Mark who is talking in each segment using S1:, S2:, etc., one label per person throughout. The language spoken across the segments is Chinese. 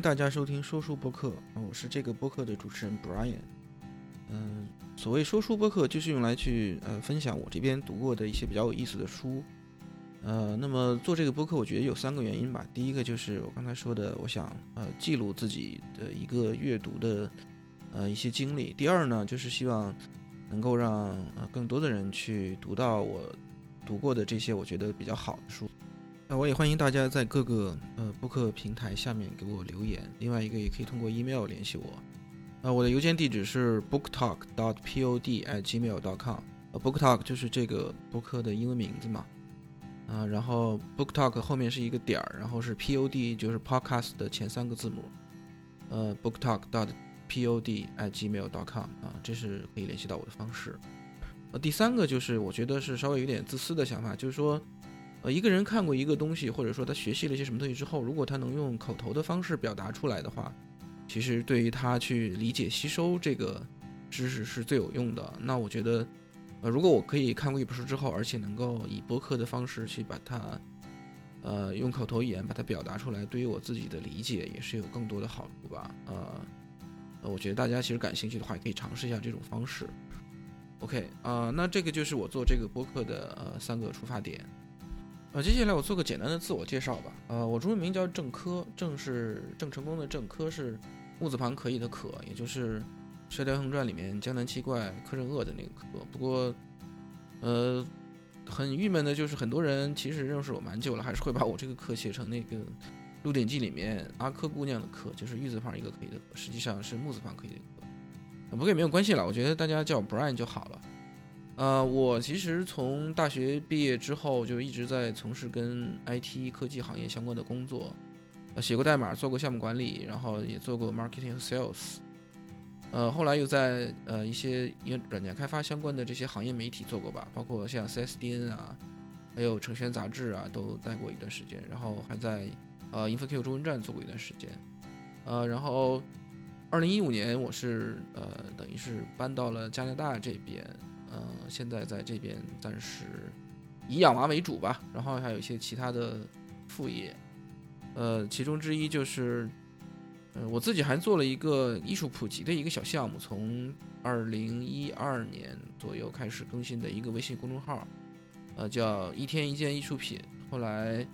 S1: 大家收听说书播客，我是这个播客的主持人 Brian。嗯，所谓说书播客，就是用来去呃分享我这边读过的一些比较有意思的书。呃，那么做这个播客，我觉得有三个原因吧。第一个就是我刚才说的，我想呃记录自己的一个阅读的呃一些经历。第二呢，就是希望能够让呃更多的人去读到我读过的这些我觉得比较好的书。那我也欢迎大家在各个呃播客平台下面给我留言。另外一个也可以通过 email 联系我。呃，我的邮件地址是 booktalk.dot.pod@gmail.com。呃，booktalk 就是这个播客的英文名字嘛。啊，然后 booktalk 后面是一个点儿，然后是 pod 就是 podcast 的前三个字母。呃，booktalk.dot.pod@gmail.com 啊，这是可以联系到我的方式。呃，第三个就是我觉得是稍微有点自私的想法，就是说。呃，一个人看过一个东西，或者说他学习了一些什么东西之后，如果他能用口头的方式表达出来的话，其实对于他去理解、吸收这个知识是最有用的。那我觉得，呃，如果我可以看过一本书之后，而且能够以播客的方式去把它，呃，用口头语言把它表达出来，对于我自己的理解也是有更多的好处吧。呃，呃，我觉得大家其实感兴趣的话，也可以尝试一下这种方式。OK，啊，那这个就是我做这个播客的呃三个出发点。呃，接下来我做个简单的自我介绍吧。呃，我中文名叫郑科，郑是郑成功的郑，科是木字旁可以的可，也就是《射雕英雄传》里面江南七怪柯镇恶的那个科。不过，呃，很郁闷的就是很多人其实认识我蛮久了，还是会把我这个科写成那个《鹿鼎记》里面阿珂姑娘的珂，就是玉字旁一个可以的，实际上是木字旁可以的可。不过也没有关系了，我觉得大家叫 Brian 就好了。呃，我其实从大学毕业之后就一直在从事跟 IT 科技行业相关的工作，写过代码，做过项目管理，然后也做过 marketing 和 sales，呃，后来又在呃一些因软件开发相关的这些行业媒体做过吧，包括像 CSDN 啊，还有程轩杂志啊，都待过一段时间，然后还在呃 InfoQ 中文站做过一段时间，呃，然后二零一五年我是呃等于是搬到了加拿大这边。嗯，现在在这边暂时以养娃为主吧，然后还有一些其他的副业，呃，其中之一就是，呃，我自己还做了一个艺术普及的一个小项目，从二零一二年左右开始更新的一个微信公众号，呃，叫一天一件艺术品。后来，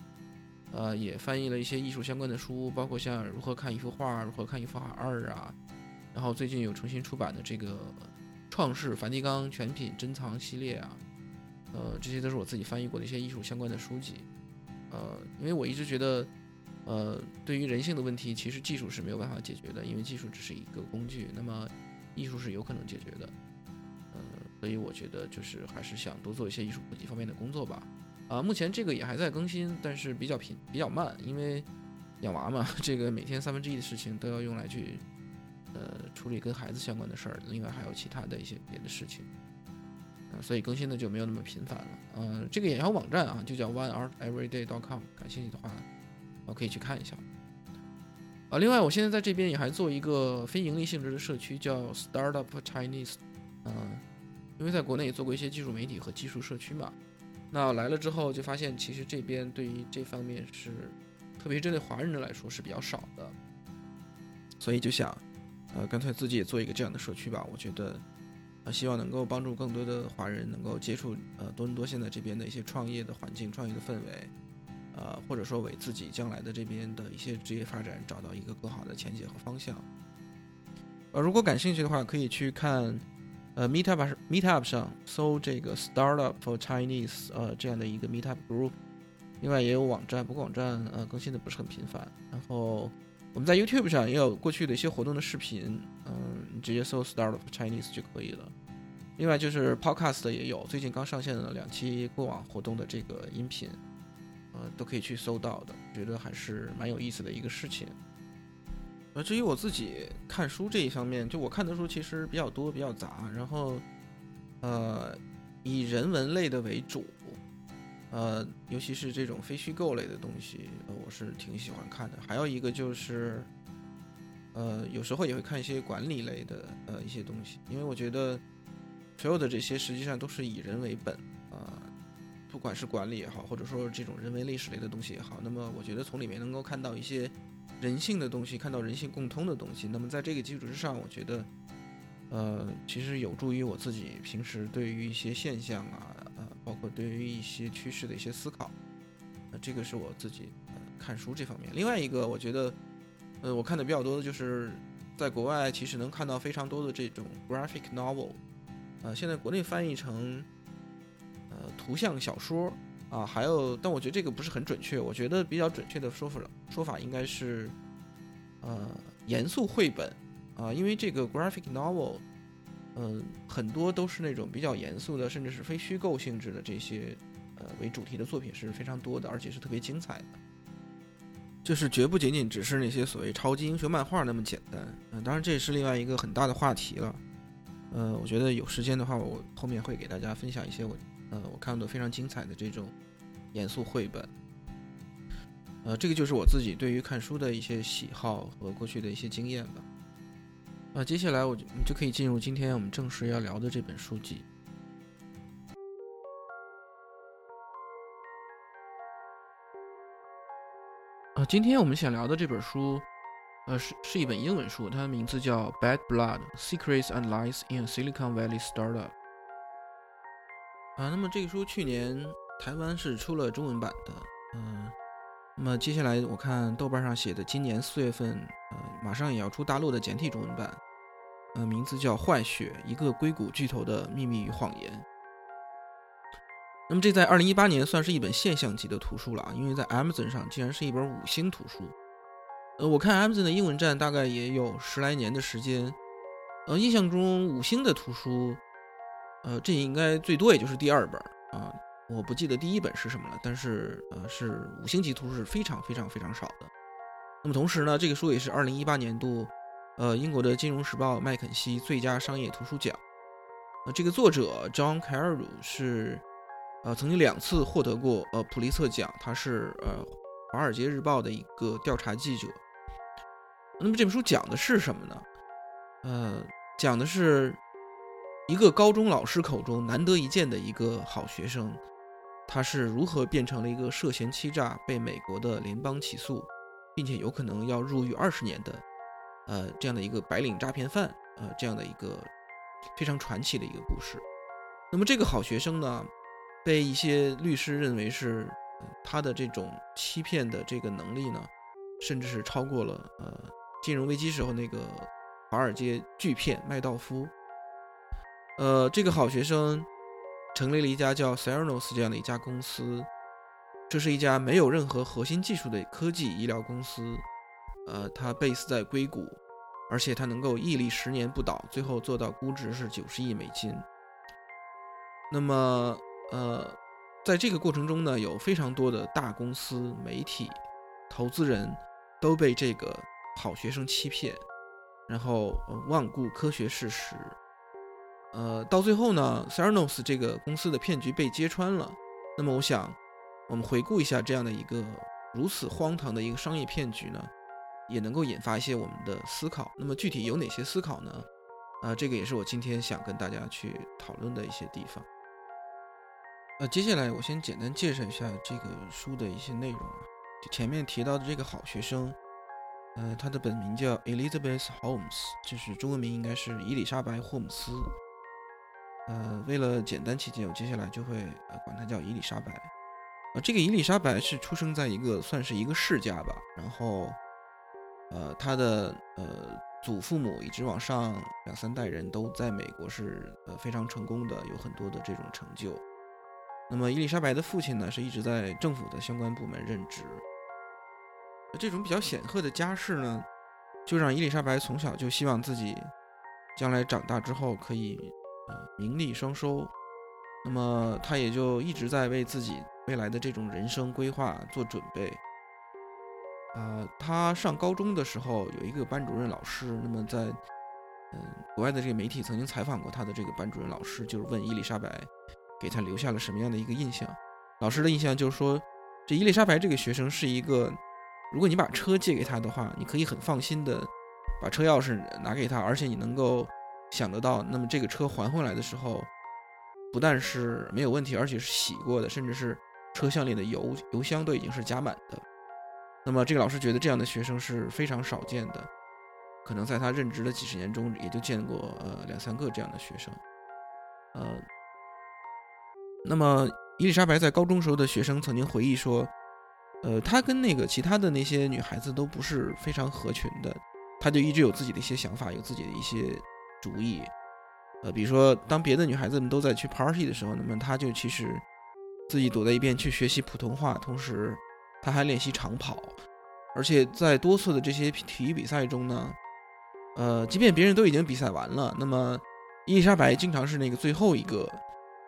S1: 呃，也翻译了一些艺术相关的书，包括像如何看一幅画，如何看一幅画二啊，然后最近有重新出版的这个。创世梵蒂冈全品珍藏系列啊，呃，这些都是我自己翻译过的一些艺术相关的书籍，呃，因为我一直觉得，呃，对于人性的问题，其实技术是没有办法解决的，因为技术只是一个工具，那么艺术是有可能解决的，呃，所以我觉得就是还是想多做一些艺术普及方面的工作吧，啊，目前这个也还在更新，但是比较频比较慢，因为养娃嘛，这个每天三分之一的事情都要用来去。呃，处理跟孩子相关的事儿，另外还有其他的一些别的事情，啊，所以更新的就没有那么频繁了。呃，这个也有网站啊，就叫 one art everyday dot com，感兴趣的话，我可以去看一下。啊，另外我现在在这边也还做一个非盈利性质的社区，叫 Startup Chinese，嗯，因为在国内也做过一些技术媒体和技术社区嘛，那来了之后就发现，其实这边对于这方面是，特别针对华人的来说是比较少的，所以就想。呃，干脆自己也做一个这样的社区吧。我觉得，呃，希望能够帮助更多的华人能够接触呃多伦多现在这边的一些创业的环境、创业的氛围，呃，或者说为自己将来的这边的一些职业发展找到一个更好的前景和方向。呃，如果感兴趣的话，可以去看呃 Meetup Meetup 上搜这个 Startup for Chinese 呃这样的一个 Meetup Group。另外也有网站，不过网站呃更新的不是很频繁。然后。我们在 YouTube 上也有过去的一些活动的视频，嗯，你直接搜 Start Chinese 就可以了。另外就是 Podcast 也有，最近刚上线了两期过往活动的这个音频，呃，都可以去搜到的，觉得还是蛮有意思的一个事情。呃，至于我自己看书这一方面，就我看的书其实比较多，比较杂，然后，呃，以人文类的为主。呃，尤其是这种非虚构类的东西，呃，我是挺喜欢看的。还有一个就是，呃，有时候也会看一些管理类的呃一些东西，因为我觉得所有的这些实际上都是以人为本啊，不管是管理也好，或者说这种人为历史类的东西也好，那么我觉得从里面能够看到一些人性的东西，看到人性共通的东西。那么在这个基础之上，我觉得，呃，其实有助于我自己平时对于一些现象啊，包括对于一些趋势的一些思考。呃，这个是我自己呃看书这方面。另外一个，我觉得，呃，我看的比较多的就是在国外其实能看到非常多的这种 graphic novel，呃，现在国内翻译成呃图像小说。啊，还有，但我觉得这个不是很准确。我觉得比较准确的说法说法应该是，呃，严肃绘本啊，因为这个 graphic novel，嗯，很多都是那种比较严肃的，甚至是非虚构性质的这些呃为主题的作品是非常多的，而且是特别精彩的。就是绝不仅仅只是那些所谓超级英雄漫画那么简单。嗯，当然这也是另外一个很大的话题了。呃，我觉得有时间的话，我后面会给大家分享一些我。呃，我看到非常精彩的这种严肃绘本，呃，这个就是我自己对于看书的一些喜好和过去的一些经验吧。那，接下来我就你就可以进入今天我们正式要聊的这本书籍。啊，今天我们想聊的这本书，呃，是是一本英文书，它的名字叫《Bad Blood: Secrets and Lies in Silicon Valley Startup》。啊，那么这个书去年台湾是出了中文版的，嗯，那么接下来我看豆瓣上写的，今年四月份，呃，马上也要出大陆的简体中文版，呃，名字叫《坏血：一个硅谷巨头的秘密与谎言》。那么这在二零一八年算是一本现象级的图书了啊，因为在 Amazon 上竟然是一本五星图书。呃，我看 Amazon 的英文站大概也有十来年的时间，呃，印象中五星的图书。呃，这应该最多也就是第二本啊，我不记得第一本是什么了。但是呃，是五星级图书是非常非常非常少的。那么同时呢，这个书也是二零一八年度呃英国的金融时报麦肯锡最佳商业图书奖。呃，这个作者 John c a r r e 是呃曾经两次获得过呃普利策奖，他是呃华尔街日报的一个调查记者。那么这本书讲的是什么呢？呃，讲的是。一个高中老师口中难得一见的一个好学生，他是如何变成了一个涉嫌欺诈被美国的联邦起诉，并且有可能要入狱二十年的，呃，这样的一个白领诈骗犯，呃，这样的一个非常传奇的一个故事。那么这个好学生呢，被一些律师认为是他的这种欺骗的这个能力呢，甚至是超过了呃金融危机时候那个华尔街巨骗麦道夫。呃，这个好学生成立了一家叫 c e r n o s 这样的一家公司，这是一家没有任何核心技术的科技医疗公司。呃，它 base 在硅谷，而且它能够屹立十年不倒，最后做到估值是九十亿美金。那么，呃，在这个过程中呢，有非常多的大公司、媒体、投资人都被这个好学生欺骗，然后呃罔顾科学事实。呃，到最后呢 s e r n o s 这个公司的骗局被揭穿了。那么，我想，我们回顾一下这样的一个如此荒唐的一个商业骗局呢，也能够引发一些我们的思考。那么，具体有哪些思考呢？啊，这个也是我今天想跟大家去讨论的一些地方。呃，接下来我先简单介绍一下这个书的一些内容啊。就前面提到的这个好学生，呃，他的本名叫 Elizabeth Holmes，就是中文名应该是伊丽莎白·霍姆斯。呃，为了简单起见，我接下来就会呃管她叫伊丽莎白。呃，这个伊丽莎白是出生在一个算是一个世家吧，然后，呃，她的呃祖父母一直往上两三代人都在美国是呃非常成功的，有很多的这种成就。那么伊丽莎白的父亲呢，是一直在政府的相关部门任职。这种比较显赫的家世呢，就让伊丽莎白从小就希望自己将来长大之后可以。呃，名利双收，那么他也就一直在为自己未来的这种人生规划做准备。啊，他上高中的时候有一个班主任老师，那么在嗯国外的这个媒体曾经采访过他的这个班主任老师，就是问伊丽莎白给他留下了什么样的一个印象。老师的印象就是说，这伊丽莎白这个学生是一个，如果你把车借给他的话，你可以很放心的把车钥匙拿给他，而且你能够。想得到，那么这个车还回来的时候，不但是没有问题，而且是洗过的，甚至是车厢里的油油箱都已经是加满的。那么这个老师觉得这样的学生是非常少见的，可能在他任职的几十年中也就见过呃两三个这样的学生。呃，那么伊丽莎白在高中时候的学生曾经回忆说，呃，她跟那个其他的那些女孩子都不是非常合群的，她就一直有自己的一些想法，有自己的一些主意。呃，比如说当别的女孩子们都在去 party 的时候，那么她就其实自己躲在一边去学习普通话，同时她还练习长跑，而且在多次的这些体育比赛中呢，呃，即便别人都已经比赛完了，那么。伊丽莎白经常是那个最后一个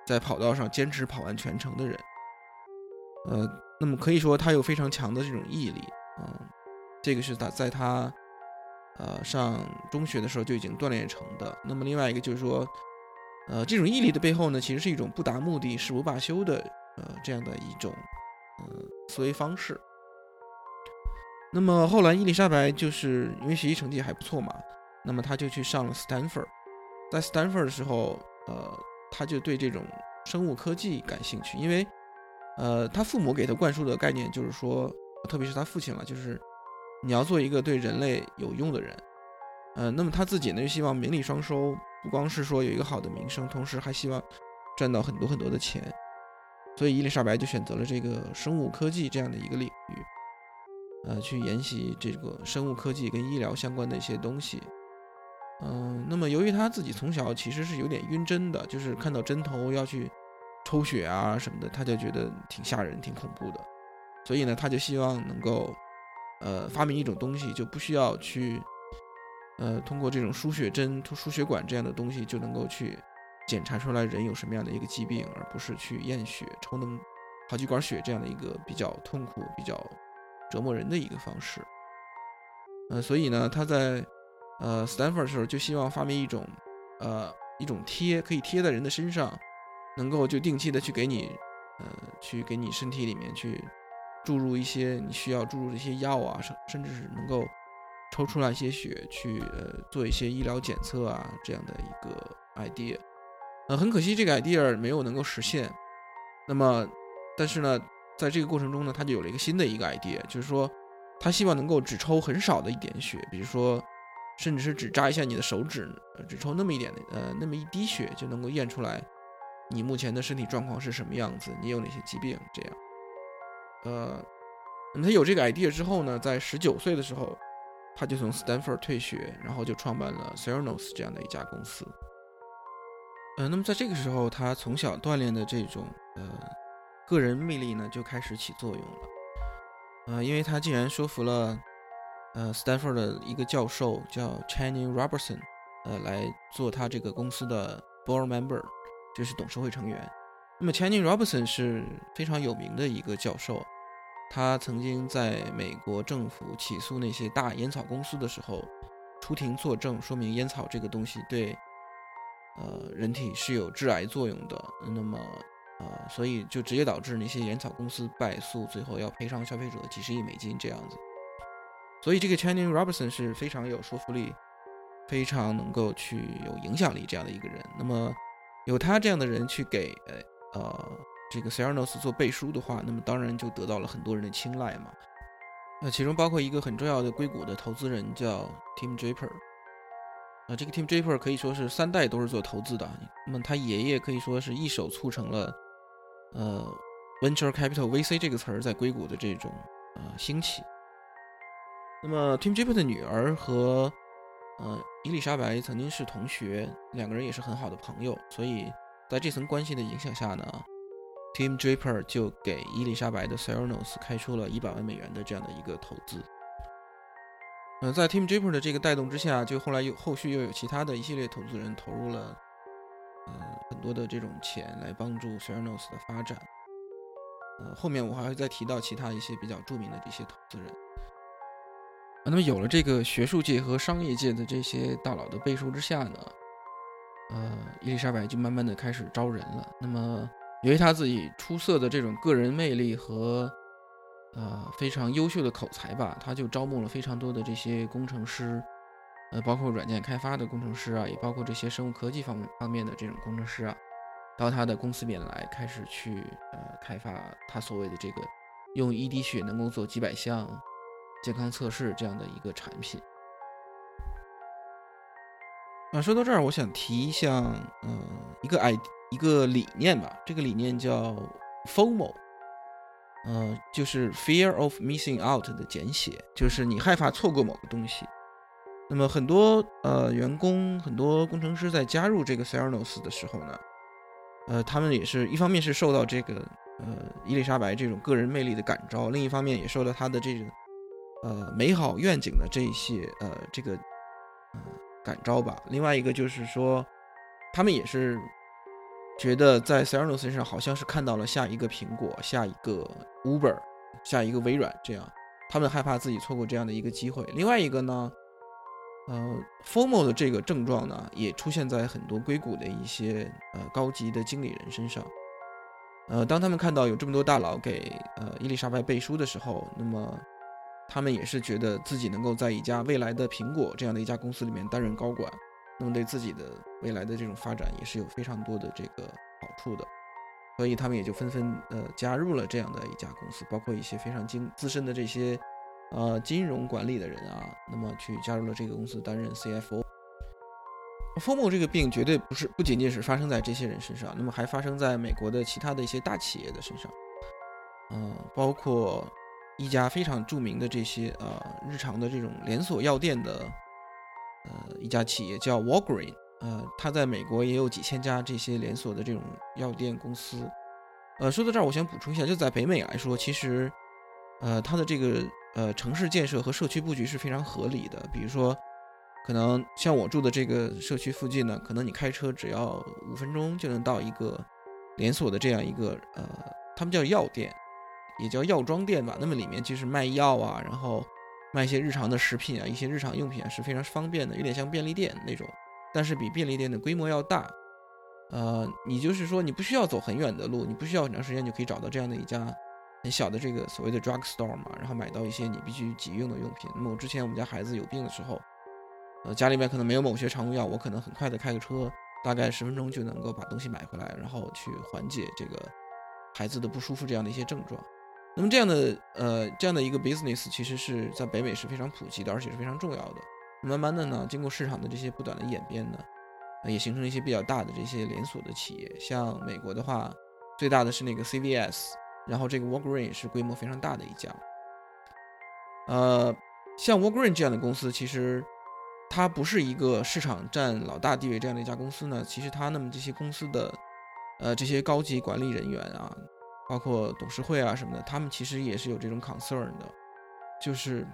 S1: 在跑道上坚持跑完全程的人，呃，那么可以说他有非常强的这种毅力啊，这个是他在他呃上中学的时候就已经锻炼成的。那么另外一个就是说，呃，这种毅力的背后呢，其实是一种不达目的誓不罢休的呃这样的一种呃思维方式。那么后来伊丽莎白就是因为学习成绩还不错嘛，那么他就去上了斯坦福。在斯坦福的时候，呃，他就对这种生物科技感兴趣，因为，呃，他父母给他灌输的概念就是说，特别是他父亲了，就是你要做一个对人类有用的人，呃，那么他自己呢，就希望名利双收，不光是说有一个好的名声，同时还希望赚到很多很多的钱，所以伊丽莎白就选择了这个生物科技这样的一个领域，呃，去研习这个生物科技跟医疗相关的一些东西。嗯，那么由于他自己从小其实是有点晕针的，就是看到针头要去抽血啊什么的，他就觉得挺吓人、挺恐怖的。所以呢，他就希望能够，呃，发明一种东西，就不需要去，呃，通过这种输血针、输血管这样的东西就能够去检查出来人有什么样的一个疾病，而不是去验血、抽那么好几管血这样的一个比较痛苦、比较折磨人的一个方式。呃，所以呢，他在。呃，斯坦福的时候就希望发明一种，呃，一种贴可以贴在人的身上，能够就定期的去给你，呃，去给你身体里面去注入一些你需要注入的一些药啊，甚甚至是能够抽出来一些血去呃做一些医疗检测啊这样的一个 idea。呃，很可惜这个 idea 没有能够实现。那么，但是呢，在这个过程中呢，他就有了一个新的一个 idea，就是说他希望能够只抽很少的一点血，比如说。甚至是只扎一下你的手指，只抽那么一点的，呃，那么一滴血就能够验出来你目前的身体状况是什么样子，你有哪些疾病？这样，呃，他有这个 idea 之后呢，在十九岁的时候，他就从 Stanford 退学，然后就创办了 Theranos 这样的一家公司。呃，那么在这个时候，他从小锻炼的这种呃个人魅力呢，就开始起作用了。呃，因为他竟然说服了。呃，Stanford 的一个教授叫 Channing Robertson，呃，来做他这个公司的 board member，就是董事会成员。那么 Channing Robertson 是非常有名的一个教授，他曾经在美国政府起诉那些大烟草公司的时候出庭作证，说明烟草这个东西对呃人体是有致癌作用的。那么呃，所以就直接导致那些烟草公司败诉，最后要赔偿消费者几十亿美金这样子。所以这个 Channing Robertson 是非常有说服力，非常能够去有影响力这样的一个人。那么有他这样的人去给呃呃这个 Cernos 做背书的话，那么当然就得到了很多人的青睐嘛。那其中包括一个很重要的硅谷的投资人叫 Tim Draper。啊，这个 Tim Draper 可以说是三代都是做投资的。那么他爷爷可以说是一手促成了呃 Venture Capital VC 这个词儿在硅谷的这种呃兴起。那么，Tim Draper 的女儿和呃伊丽莎白曾经是同学，两个人也是很好的朋友，所以在这层关系的影响下呢，Tim Draper 就给伊丽莎白的 Serenos 开出了一百万美元的这样的一个投资。嗯，在 Tim Draper 的这个带动之下，就后来又后续又有其他的一系列投资人投入了呃很多的这种钱来帮助 Serenos 的发展。呃，后面我还会再提到其他一些比较著名的这些投资人。那么有了这个学术界和商业界的这些大佬的背书之下呢，呃，伊丽莎白就慢慢的开始招人了。那么由于他自己出色的这种个人魅力和呃非常优秀的口才吧，他就招募了非常多的这些工程师，呃，包括软件开发的工程师啊，也包括这些生物科技方方面的这种工程师啊，到他的公司里面来，开始去呃开发他所谓的这个用一滴血能够做几百项。健康测试这样的一个产品。啊，说到这儿，我想提一下，嗯，一个 i 一个理念吧。这个理念叫 FOMO，呃，就是 Fear of Missing Out 的简写，就是你害怕错过某个东西。那么很多呃员工、很多工程师在加入这个 Theranos 的时候呢，呃，他们也是一方面是受到这个呃伊丽莎白这种个人魅力的感召，另一方面也受到他的这个呃美好愿景的这一些呃这个。感召吧。另外一个就是说，他们也是觉得在 s e r n o 身上好像是看到了下一个苹果、下一个 Uber、下一个微软这样，他们害怕自己错过这样的一个机会。另外一个呢，呃，FOMO 的这个症状呢，也出现在很多硅谷的一些呃高级的经理人身上。呃，当他们看到有这么多大佬给呃伊丽莎白背书的时候，那么。他们也是觉得自己能够在一家未来的苹果这样的一家公司里面担任高管，那么对自己的未来的这种发展也是有非常多的这个好处的，所以他们也就纷纷呃加入了这样的一家公司，包括一些非常精资深的这些呃金融管理的人啊，那么去加入了这个公司担任 CFO。FOMO 这个病绝对不是不仅仅是发生在这些人身上，那么还发生在美国的其他的一些大企业的身上，嗯，包括。一家非常著名的这些呃日常的这种连锁药店的呃一家企业叫 Walgreen，呃，它在美国也有几千家这些连锁的这种药店公司。呃，说到这儿，我想补充一下，就在北美来说，其实呃它的这个呃城市建设和社区布局是非常合理的。比如说，可能像我住的这个社区附近呢，可能你开车只要五分钟就能到一个连锁的这样一个呃，他们叫药店。也叫药妆店吧，那么里面就是卖药啊，然后卖一些日常的食品啊，一些日常用品啊，是非常方便的，有点像便利店那种，但是比便利店的规模要大。呃，你就是说你不需要走很远的路，你不需要很长时间就可以找到这样的一家很小的这个所谓的 drug store 嘛，然后买到一些你必须急用的用品。那么我之前我们家孩子有病的时候，呃，家里面可能没有某些常用药，我可能很快的开个车，大概十分钟就能够把东西买回来，然后去缓解这个孩子的不舒服这样的一些症状。那么这样的呃这样的一个 business 其实是在北美是非常普及的，而且是非常重要的。慢慢的呢，经过市场的这些不断的演变呢，也形成了一些比较大的这些连锁的企业。像美国的话，最大的是那个 CVS，然后这个 Walgreen 是规模非常大的一家。呃，像 Walgreen 这样的公司，其实它不是一个市场占老大地位这样的一家公司呢。其实它那么这些公司的呃这些高级管理人员啊。包括董事会啊什么的，他们其实也是有这种 concern 的，就是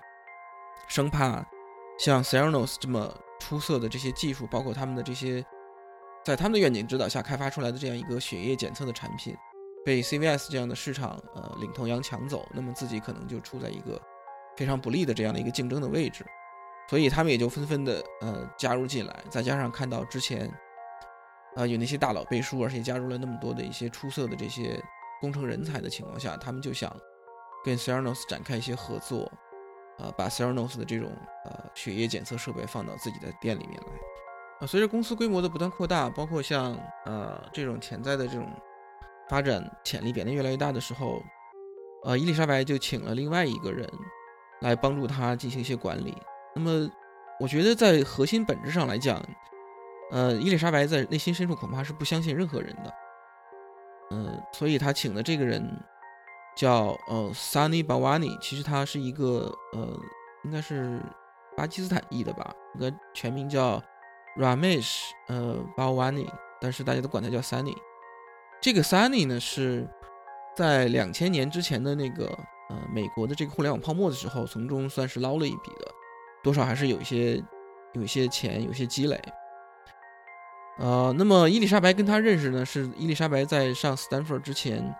S1: 生怕像 Cernos 这么出色的这些技术，包括他们的这些在他们的愿景指导下开发出来的这样一个血液检测的产品，被 CVS 这样的市场呃领头羊抢走，那么自己可能就处在一个非常不利的这样的一个竞争的位置，所以他们也就纷纷的呃加入进来，再加上看到之前啊有那些大佬背书，而且加入了那么多的一些出色的这些。工程人才的情况下，他们就想跟 s e r n o s 展开一些合作，呃，把 s e r n o s 的这种呃血液检测设备放到自己的店里面来。啊，随着公司规模的不断扩大，包括像呃这种潜在的这种发展潜力变得越来越大的时候，呃，伊丽莎白就请了另外一个人来帮助他进行一些管理。那么，我觉得在核心本质上来讲，呃，伊丽莎白在内心深处恐怕是不相信任何人的。嗯，所以他请的这个人叫呃 Sunny Bawani，其实他是一个呃，应该是巴基斯坦裔的吧，应该全名叫 Ramesh 呃 Bawani，但是大家都管他叫 Sunny。这个 Sunny 呢是在两千年之前的那个呃美国的这个互联网泡沫的时候，从中算是捞了一笔的，多少还是有一些有一些钱，有些积累。呃，那么伊丽莎白跟他认识呢，是伊丽莎白在上斯坦福之前，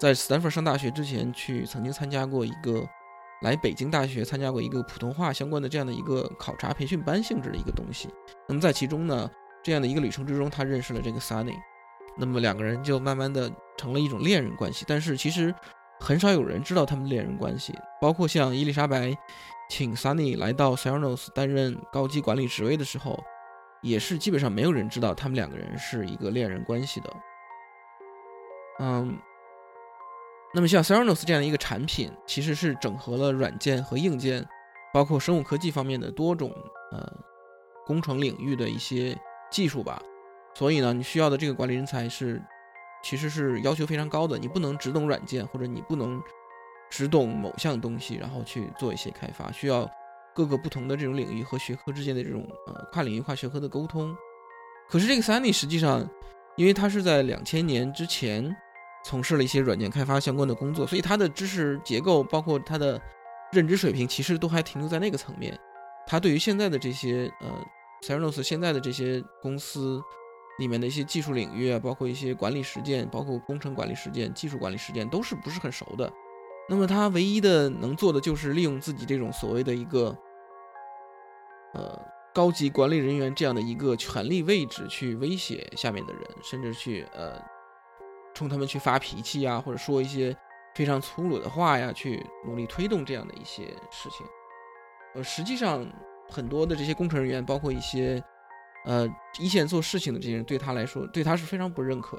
S1: 在斯坦福上大学之前，去曾经参加过一个来北京大学参加过一个普通话相关的这样的一个考察培训班性质的一个东西。那么在其中呢，这样的一个旅程之中，他认识了这个 Sunny，那么两个人就慢慢的成了一种恋人关系。但是其实很少有人知道他们恋人关系，包括像伊丽莎白请 Sunny 来到 s e r n o s 担任高级管理职位的时候。也是基本上没有人知道他们两个人是一个恋人关系的。嗯，那么像 Theranos 这样的一个产品，其实是整合了软件和硬件，包括生物科技方面的多种呃工程领域的一些技术吧。所以呢，你需要的这个管理人才是，其实是要求非常高的。你不能只懂软件，或者你不能只懂某项东西，然后去做一些开发，需要各个不同的这种领域和学科之间的这种呃跨领域、跨学科的沟通。可是这个 Sunny 实际上，因为他是在两千年之前。从事了一些软件开发相关的工作，所以他的知识结构，包括他的认知水平，其实都还停留在那个层面。他对于现在的这些呃 s e r e n o s 现在的这些公司里面的一些技术领域啊，包括一些管理实践，包括工程管理实践、技术管理实践，都是不是很熟的。那么他唯一的能做的就是利用自己这种所谓的一个呃高级管理人员这样的一个权力位置，去威胁下面的人，甚至去呃。冲他们去发脾气呀，或者说一些非常粗鲁的话呀，去努力推动这样的一些事情。呃，实际上很多的这些工程人员，包括一些呃一线做事情的这些人，对他来说，对他是非常不认可。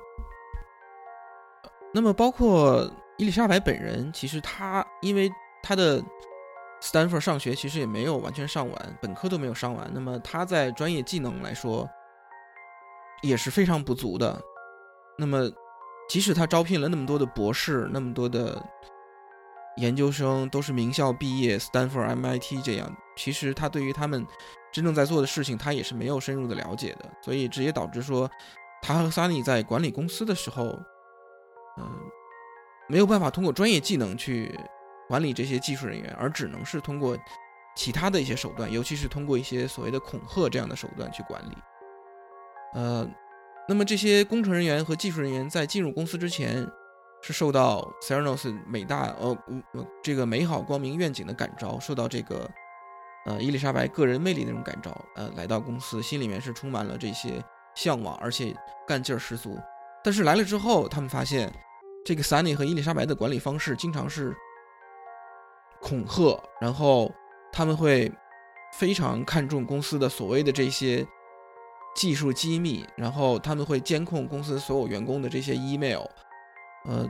S1: 那么，包括伊丽莎白本人，其实他因为他的斯坦福上学其实也没有完全上完，本科都没有上完。那么他在专业技能来说也是非常不足的。那么。即使他招聘了那么多的博士，那么多的研究生都是名校毕业，斯坦福、MIT 这样，其实他对于他们真正在做的事情，他也是没有深入的了解的，所以直接导致说，他和 Sunny 在管理公司的时候，嗯，没有办法通过专业技能去管理这些技术人员，而只能是通过其他的一些手段，尤其是通过一些所谓的恐吓这样的手段去管理，呃。那么这些工程人员和技术人员在进入公司之前，是受到 s e r e n o s 美大呃这个美好光明愿景的感召，受到这个呃伊丽莎白个人魅力那种感召，呃来到公司，心里面是充满了这些向往，而且干劲儿十足。但是来了之后，他们发现这个 Sunny 和伊丽莎白的管理方式经常是恐吓，然后他们会非常看重公司的所谓的这些。技术机密，然后他们会监控公司所有员工的这些 email，呃，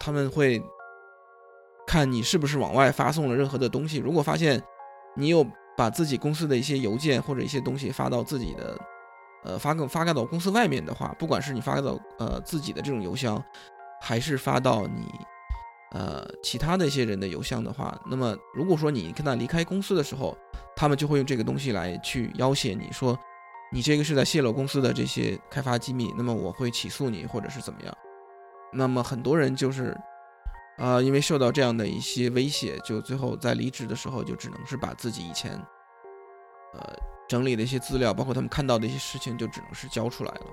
S1: 他们会看你是不是往外发送了任何的东西。如果发现你有把自己公司的一些邮件或者一些东西发到自己的，呃，发个发给到公司外面的话，不管是你发到呃自己的这种邮箱，还是发到你呃其他的一些人的邮箱的话，那么如果说你跟他离开公司的时候，他们就会用这个东西来去要挟你说。你这个是在泄露公司的这些开发机密，那么我会起诉你，或者是怎么样？那么很多人就是，啊，因为受到这样的一些威胁，就最后在离职的时候，就只能是把自己以前，呃，整理的一些资料，包括他们看到的一些事情，就只能是交出来了，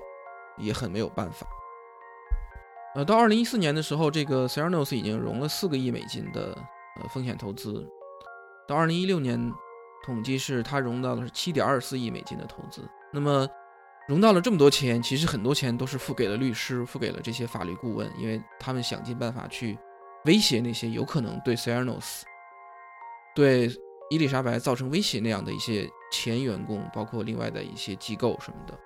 S1: 也很没有办法。呃，到二零一四年的时候，这个 s e r e n o s 已经融了四个亿美金的呃风险投资，到二零一六年，统计是他融到了是七点二四亿美金的投资。那么，融到了这么多钱，其实很多钱都是付给了律师，付给了这些法律顾问，因为他们想尽办法去威胁那些有可能对 s e r e n o s 对伊丽莎白造成威胁那样的一些前员工，包括另外的一些机构什么的。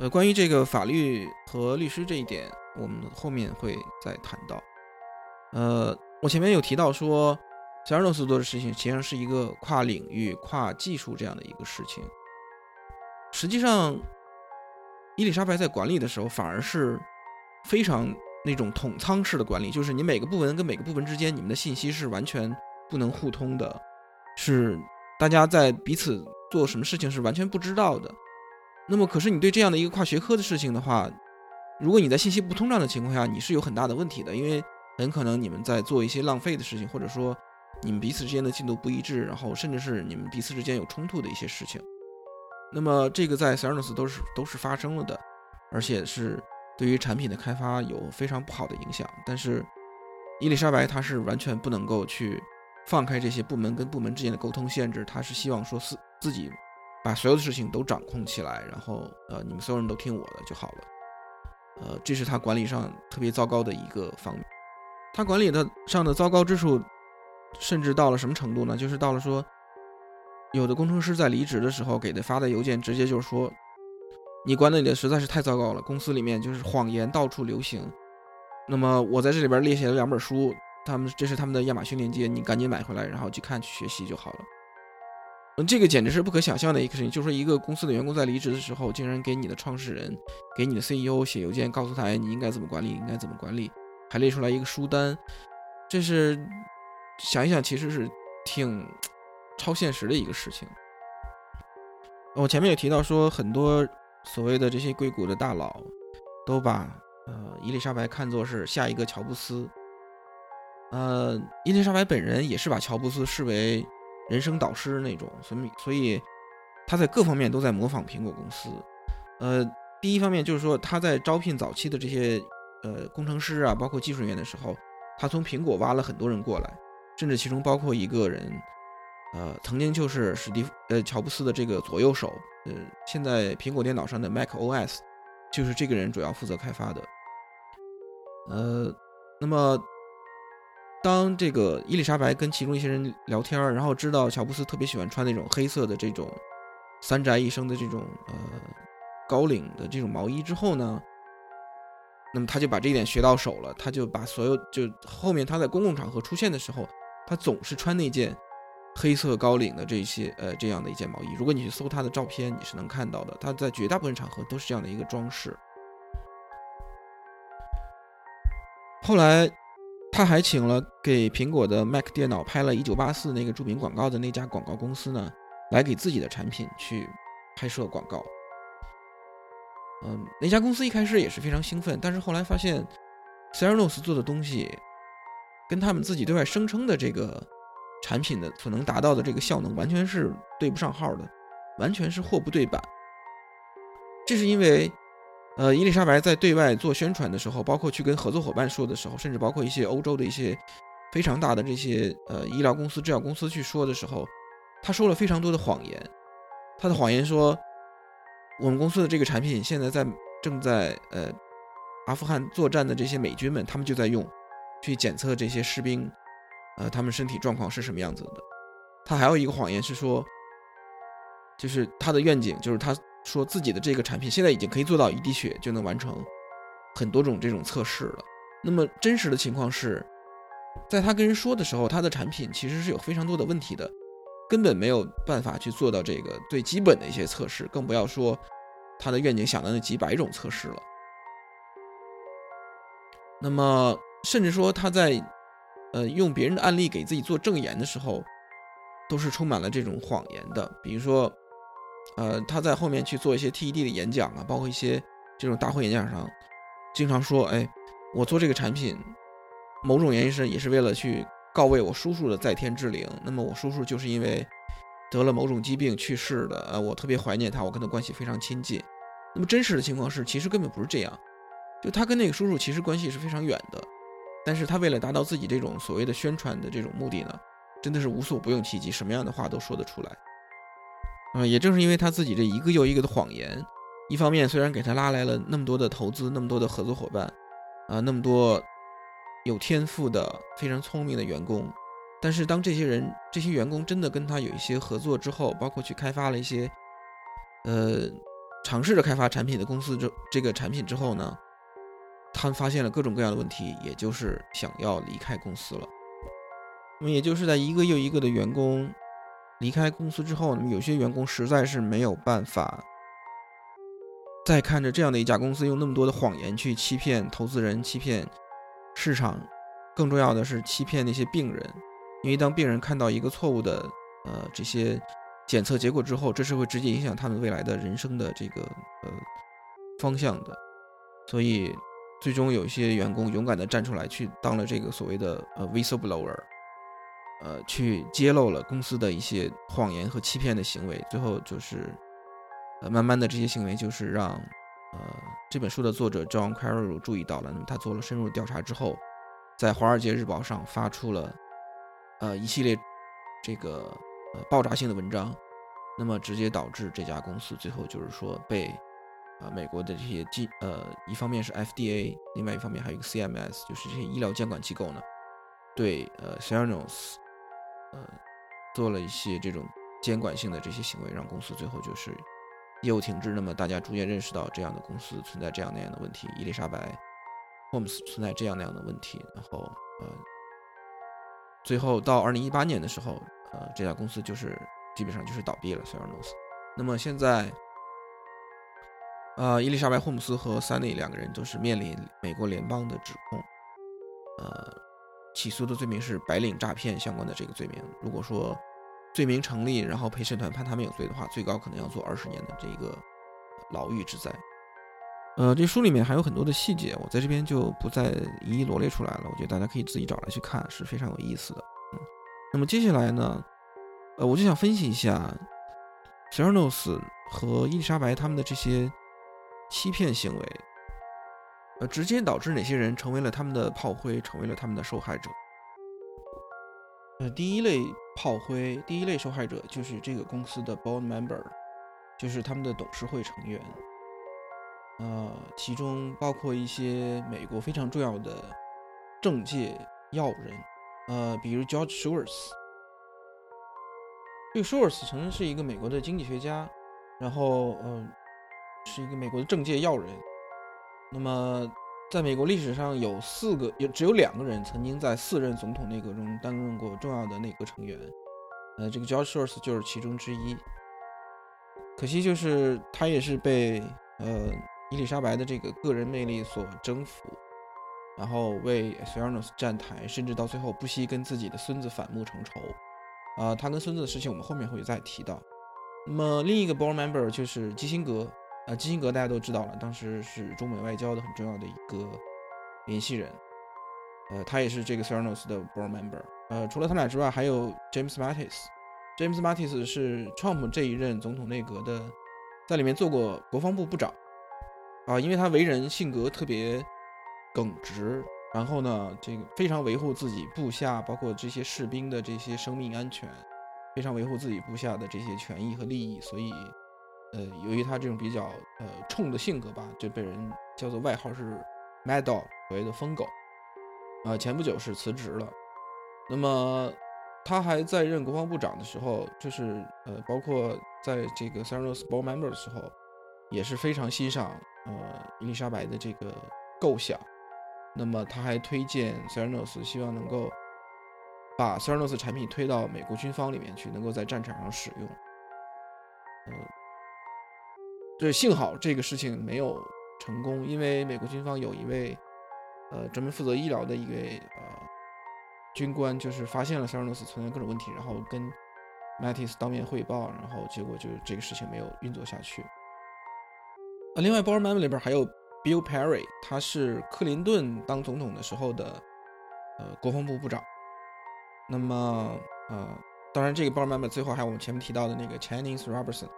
S1: 呃，关于这个法律和律师这一点，我们后面会再谈到。呃，我前面有提到说 s e r e n o s 做的事情，实际上是一个跨领域、跨技术这样的一个事情。实际上，伊丽莎白在管理的时候，反而是非常那种统仓式的管理，就是你每个部门跟每个部门之间，你们的信息是完全不能互通的，是大家在彼此做什么事情是完全不知道的。那么，可是你对这样的一个跨学科的事情的话，如果你在信息不通畅的情况下，你是有很大的问题的，因为很可能你们在做一些浪费的事情，或者说你们彼此之间的进度不一致，然后甚至是你们彼此之间有冲突的一些事情。那么这个在 s e r n o s 都是都是发生了的，而且是对于产品的开发有非常不好的影响。但是伊丽莎白她是完全不能够去放开这些部门跟部门之间的沟通限制，她是希望说自自己把所有的事情都掌控起来，然后呃你们所有人都听我的就好了。呃，这是他管理上特别糟糕的一个方面。他管理的上的糟糕之处，甚至到了什么程度呢？就是到了说。有的工程师在离职的时候给他发的邮件，直接就是说：“你管理的实在是太糟糕了，公司里面就是谎言到处流行，那么我在这里边列写了两本书，他们这是他们的亚马逊链接，你赶紧买回来，然后去看去学习就好了。这个简直是不可想象的一个事情，就是说一个公司的员工在离职的时候，竟然给你的创始人、给你的 CEO 写邮件，告诉他你应该怎么管理，应该怎么管理，还列出来一个书单，这是想一想其实是挺超现实的一个事情。我前面也提到说，很多所谓的这些硅谷的大佬都把呃伊丽莎白看作是下一个乔布斯，呃，伊丽莎白本人也是把乔布斯视为。人生导师那种，所以所以他在各方面都在模仿苹果公司。呃，第一方面就是说他在招聘早期的这些呃工程师啊，包括技术人员的时候，他从苹果挖了很多人过来，甚至其中包括一个人，呃，曾经就是史蒂夫呃乔布斯的这个左右手，呃，现在苹果电脑上的 Mac OS 就是这个人主要负责开发的。呃，那么。当这个伊丽莎白跟其中一些人聊天然后知道乔布斯特别喜欢穿那种黑色的这种三宅一生的这种呃高领的这种毛衣之后呢，那么他就把这一点学到手了，他就把所有就后面他在公共场合出现的时候，他总是穿那件黑色高领的这些呃这样的一件毛衣。如果你去搜他的照片，你是能看到的，他在绝大部分场合都是这样的一个装饰。后来。他还请了给苹果的 Mac 电脑拍了一九八四那个著名广告的那家广告公司呢，来给自己的产品去拍摄广告。嗯，那家公司一开始也是非常兴奋，但是后来发现 c e r n o s 做的东西跟他们自己对外声称的这个产品的所能达到的这个效能完全是对不上号的，完全是货不对版。这是因为。呃，伊丽莎白在对外做宣传的时候，包括去跟合作伙伴说的时候，甚至包括一些欧洲的一些非常大的这些呃医疗公司、制药公司去说的时候，他说了非常多的谎言。他的谎言说，我们公司的这个产品现在在正在呃阿富汗作战的这些美军们，他们就在用去检测这些士兵，呃，他们身体状况是什么样子的。他还有一个谎言是说，就是他的愿景就是他。说自己的这个产品现在已经可以做到一滴血就能完成很多种这种测试了。那么真实的情况是，在他跟人说的时候，他的产品其实是有非常多的问题的，根本没有办法去做到这个最基本的一些测试，更不要说他的愿景想的那几百种测试了。那么甚至说他在呃用别人的案例给自己做证言的时候，都是充满了这种谎言的，比如说。呃，他在后面去做一些 TED 的演讲啊，包括一些这种大会演讲上，经常说：“哎，我做这个产品，某种原因是也是为了去告慰我叔叔的在天之灵。那么我叔叔就是因为得了某种疾病去世的，呃，我特别怀念他，我跟他关系非常亲近。那么真实的情况是，其实根本不是这样，就他跟那个叔叔其实关系是非常远的，但是他为了达到自己这种所谓的宣传的这种目的呢，真的是无所不用其极，什么样的话都说得出来。”啊，也正是因为他自己这一个又一个的谎言，一方面虽然给他拉来了那么多的投资，那么多的合作伙伴，啊，那么多有天赋的、非常聪明的员工，但是当这些人、这些员工真的跟他有一些合作之后，包括去开发了一些，呃，尝试着开发产品的公司这这个产品之后呢，他们发现了各种各样的问题，也就是想要离开公司了。那么也就是在一个又一个的员工。离开公司之后，那么有些员工实在是没有办法再看着这样的一家公司用那么多的谎言去欺骗投资人、欺骗市场，更重要的是欺骗那些病人。因为当病人看到一个错误的呃这些检测结果之后，这是会直接影响他们未来的人生的这个呃方向的。所以最终有一些员工勇敢地站出来，去当了这个所谓的呃 whistleblower。呃，去揭露了公司的一些谎言和欺骗的行为，最后就是，呃，慢慢的这些行为就是让，呃，这本书的作者 John Carroll 注意到了。那么他做了深入调查之后，在《华尔街日报》上发出了，呃，一系列这个呃爆炸性的文章，那么直接导致这家公司最后就是说被，啊，美国的这些机，呃，一方面是 FDA，另外一方面还有一个 CMS，就是这些医疗监管机构呢，对，呃 s e r n o s 呃，做了一些这种监管性的这些行为，让公司最后就是业务停滞。那么大家逐渐认识到这样的公司存在这样那样的问题。伊丽莎白 Holmes 存在这样那样的问题，然后呃，最后到二零一八年的时候，呃，这家公司就是基本上就是倒闭了 s e r n o s 那么现在，呃，伊丽莎白·霍姆斯和 Sunny 两个人都是面临美国联邦的指控，呃，起诉的罪名是白领诈骗相关的这个罪名。如果说罪名成立，然后陪审团判他们有罪的话，最高可能要坐二十年的这个牢狱之灾。呃，这书里面还有很多的细节，我在这边就不再一一罗列出来了。我觉得大家可以自己找来去看，是非常有意思的。那么接下来呢，呃，我就想分析一下 s e r n o s 和伊丽莎白他们的这些欺骗行为，呃，直接导致哪些人成为了他们的炮灰，成为了他们的受害者。呃，第一类炮灰，第一类受害者就是这个公司的 board member，就是他们的董事会成员。呃，其中包括一些美国非常重要的政界要人，呃，比如 George Shores。这个 Shores 曾经是一个美国的经济学家，然后嗯，是一个美国的政界要人。那么，在美国历史上有四个，有只有两个人曾经在四任总统内阁中担任过重要的内阁成员，呃，这个 George Shores 就是其中之一。可惜就是他也是被呃。伊丽莎白的这个个人魅力所征服，然后为 s e r n o s 站台，甚至到最后不惜跟自己的孙子反目成仇。啊，他跟孙子的事情我们后面会再提到。那么另一个 board member 就是基辛格，啊，基辛格大家都知道了，当时是中美外交的很重要的一个联系人。呃，他也是这个 s e r n o s 的 board member。呃，除了他俩之外，还有 James Mattis。James Mattis 是 Trump 这一任总统内阁的，在里面做过国防部部长。啊，因为他为人性格特别耿直，然后呢，这个非常维护自己部下，包括这些士兵的这些生命安全，非常维护自己部下的这些权益和利益，所以，呃，由于他这种比较呃冲的性格吧，就被人叫做外号是 Mad Dog，所谓的疯狗。啊，前不久是辞职了。那么他还在任国防部长的时候，就是呃，包括在这个 Sarnos Board Member 的时候，也是非常欣赏。呃，伊丽莎白的这个构想，那么他还推荐 Sarnos，希望能够把 Sarnos 产品推到美国军方里面去，能够在战场上使用。呃，对幸好这个事情没有成功，因为美国军方有一位呃专门负责医疗的一位呃军官，就是发现了塞尔诺斯存在各种问题，然后跟 Mattis 当面汇报，然后结果就这个事情没有运作下去。另外，board member 里边还有 Bill Perry，他是克林顿当总统的时候的呃国防部部长。那么，呃，当然这个 board member 最后还有我们前面提到的那个 Chinese Robertson。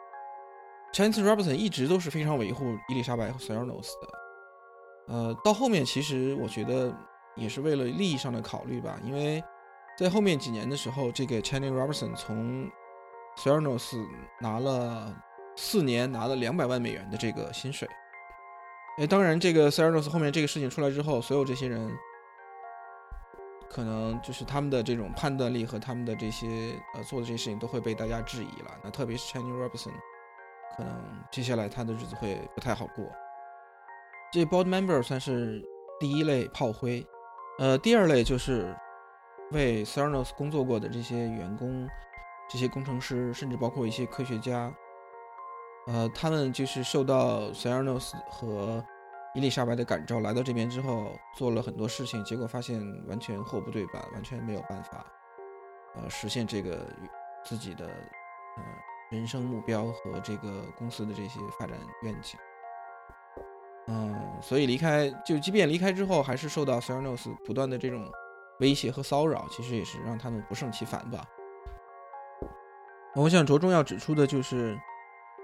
S1: Chinese Robinson 一直都是非常维护伊丽莎白和 s e r n o s 的。呃，到后面其实我觉得也是为了利益上的考虑吧，因为在后面几年的时候，这个 Chinese Robinson 从 s e r n o s 拿了。四年拿了两百万美元的这个薪水，哎，当然，这个 s e r n o s 后面这个事情出来之后，所有这些人可能就是他们的这种判断力和他们的这些呃做的这些事情都会被大家质疑了。那特别是 Cheney Robinson，可能接下来他的日子会不太好过。这 board member 算是第一类炮灰，呃，第二类就是为 s e r n o s 工作过的这些员工、这些工程师，甚至包括一些科学家。呃，他们就是受到 s e r n o s 和伊丽莎白的感召，来到这边之后做了很多事情，结果发现完全货不对版，完全没有办法，呃，实现这个自己的呃人生目标和这个公司的这些发展愿景。嗯，所以离开，就即便离开之后，还是受到 s e r n o s 不断的这种威胁和骚扰，其实也是让他们不胜其烦吧。我想着重要指出的就是。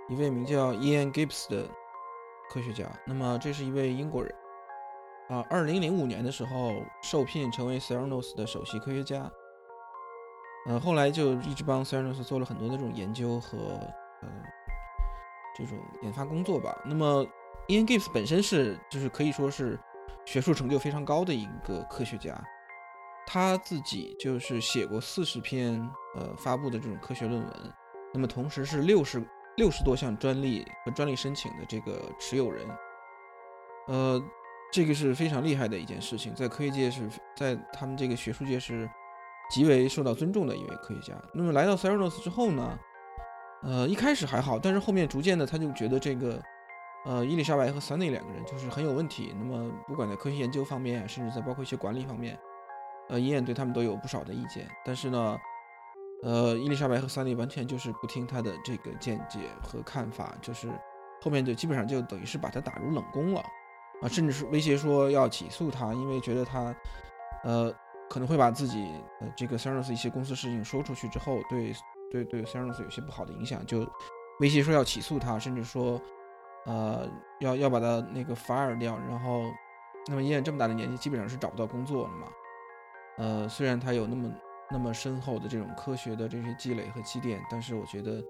S1: 一位名叫 Ian Gibbs 的科学家，那么这是一位英国人啊。二零零五年的时候受聘成为 s e r n o s 的首席科学家，呃，后来就一直帮 s e r n o s 做了很多的这种研究和呃这种研发工作吧。那么 Ian Gibbs 本身是就是可以说是学术成就非常高的一个科学家，他自己就是写过四十篇呃发布的这种科学论文，那么同时是六十。六十多项专利和专利申请的这个持有人，呃，这个是非常厉害的一件事情，在科学界是在他们这个学术界是极为受到尊重的一位科学家。那么来到 Theranos 之后呢，呃，一开始还好，但是后面逐渐的他就觉得这个，呃，伊丽莎白和 Sunny 两个人就是很有问题。那么不管在科学研究方面，甚至在包括一些管理方面，呃，伊恩对他们都有不少的意见。但是呢，呃，伊丽莎白和 Sunny 完全就是不听他的这个见解和看法，就是后面就基本上就等于是把他打入冷宫了。啊，甚至是威胁说要起诉他，因为觉得他，呃，可能会把自己呃这个 Theranos 一些公司事情说出去之后，对对对 Theranos 有些不好的影响，就威胁说要起诉他，甚至说，呃，要要把他那个 fire 掉。然后，那么伊恩这么大的年纪，基本上是找不到工作了嘛。呃，虽然他有那么那么深厚的这种科学的这些积累和积淀，但是我觉得，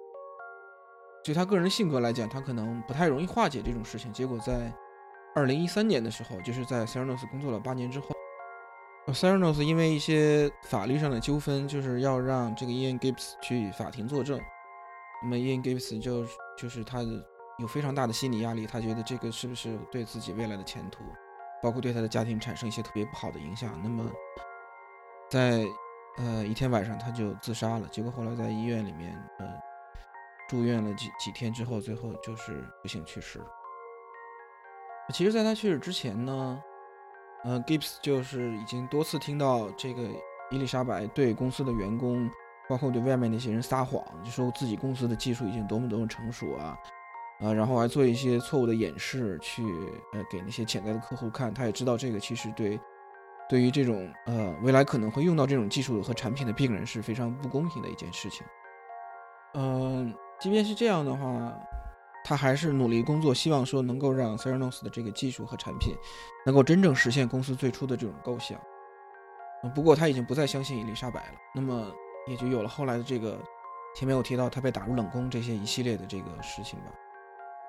S1: 就他个人性格来讲，他可能不太容易化解这种事情。结果在二零一三年的时候，就是在 Theranos 工作了八年之后，Theranos 因为一些法律上的纠纷，就是要让这个 Ian Gibbs 去法庭作证。那么 Ian Gibbs 就就是他有非常大的心理压力，他觉得这个是不是对自己未来的前途，包括对他的家庭产生一些特别不好的影响。那么在呃一天晚上他就自杀了，结果后来在医院里面呃住院了几几天之后，最后就是不幸去世。其实，在他去世之前呢，呃，Gibbs 就是已经多次听到这个伊丽莎白对公司的员工，包括对外面那些人撒谎，就说自己公司的技术已经多么多么成熟啊，啊，然后还做一些错误的演示，去呃给那些潜在的客户看。他也知道这个其实对对于这种呃未来可能会用到这种技术和产品的病人是非常不公平的一件事情。嗯，即便是这样的话。他还是努力工作，希望说能够让 Theranos 的这个技术和产品能够真正实现公司最初的这种构想。不过他已经不再相信伊丽莎白了，那么也就有了后来的这个前面我提到他被打入冷宫这些一系列的这个事情吧。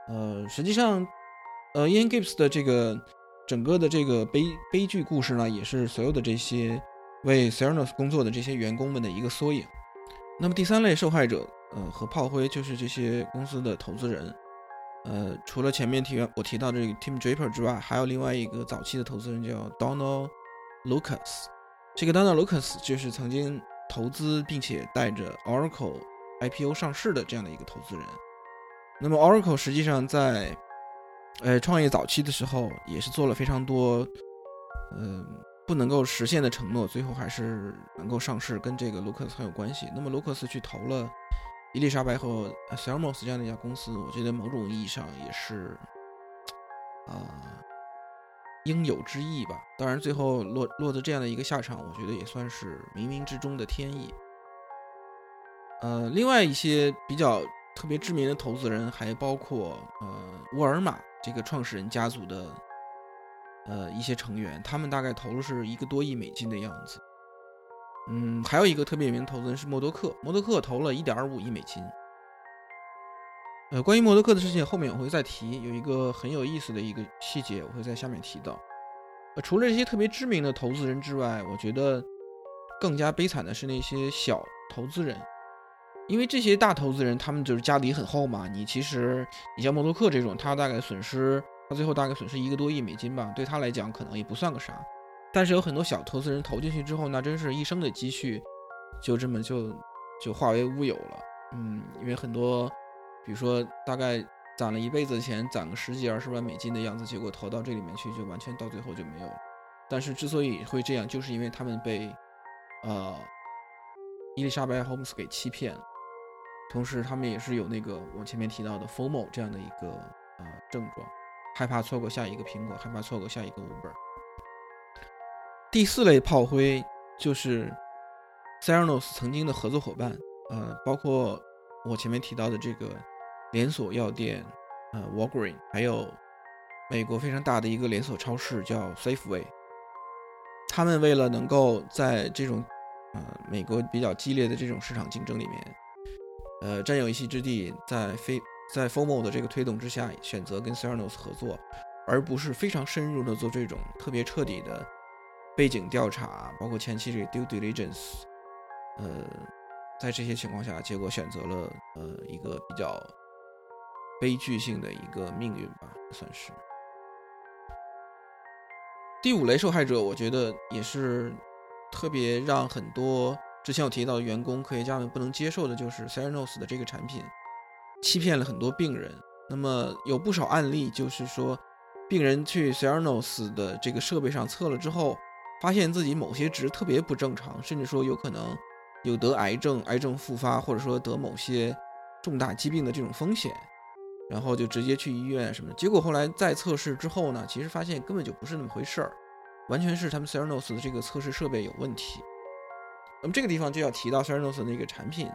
S1: 呃，实际上，呃，Ian Gibbs 的这个整个的这个悲悲剧故事呢，也是所有的这些为 Theranos 工作的这些员工们的一个缩影。那么第三类受害者，呃，和炮灰就是这些公司的投资人。呃，除了前面提我提到这个 Tim Draper 之外，还有另外一个早期的投资人叫 Donald Lucas。这个 Donald Lucas 就是曾经投资并且带着 Oracle IPO 上市的这样的一个投资人。那么 Oracle 实际上在呃创业早期的时候，也是做了非常多呃不能够实现的承诺，最后还是能够上市，跟这个 Lucas 很有关系。那么 Lucas 去投了。伊丽莎白和 Thermos 这样的一家公司，我觉得某种意义上也是，啊，应有之意吧。当然，最后落落得这样的一个下场，我觉得也算是冥冥之中的天意。呃，另外一些比较特别知名的投资人，还包括呃沃尔玛这个创始人家族的呃一些成员，他们大概投入是一个多亿美金的样子。嗯，还有一个特别有名的投资人是默多克，默多克投了一点五亿美金。呃，关于默多克的事情，后面我会再提，有一个很有意思的一个细节，我会在下面提到。呃，除了这些特别知名的投资人之外，我觉得更加悲惨的是那些小投资人，因为这些大投资人他们就是家底很厚嘛。你其实你像默多克这种，他大概损失，他最后大概损失一个多亿美金吧，对他来讲可能也不算个啥。但是有很多小投资人投进去之后，那真是一生的积蓄，就这么就就化为乌有了。嗯，因为很多，比如说大概攒了一辈子的钱，攒个十几二十万美金的样子，结果投到这里面去，就完全到最后就没有了。但是之所以会这样，就是因为他们被呃伊丽莎白·霍姆斯给欺骗了，同时他们也是有那个我前面提到的 FOMO 这样的一个呃症状，害怕错过下一个苹果，害怕错过下一个 Uber。第四类炮灰就是 Theranos 曾经的合作伙伴，呃，包括我前面提到的这个连锁药店，呃，Walgreen，还有美国非常大的一个连锁超市叫 Safeway。他们为了能够在这种呃美国比较激烈的这种市场竞争里面，呃，占有一席之地，在非在 FOMO 的这个推动之下，选择跟 Theranos 合作，而不是非常深入的做这种特别彻底的。背景调查，包括前期这个 due diligence，呃，在这些情况下，结果选择了呃一个比较悲剧性的一个命运吧，算是。第五类受害者，我觉得也是特别让很多之前我提到的员工、科学家们不能接受的，就是 Theranos 的这个产品欺骗了很多病人。那么有不少案例，就是说病人去 Theranos 的这个设备上测了之后，发现自己某些值特别不正常，甚至说有可能有得癌症、癌症复发，或者说得某些重大疾病的这种风险。然后就直接去医院什么的，结果后来再测试之后呢，其实发现根本就不是那么回事儿，完全是他们 Theranos 的这个测试设备有问题。那么这个地方就要提到 Theranos 的那个产品，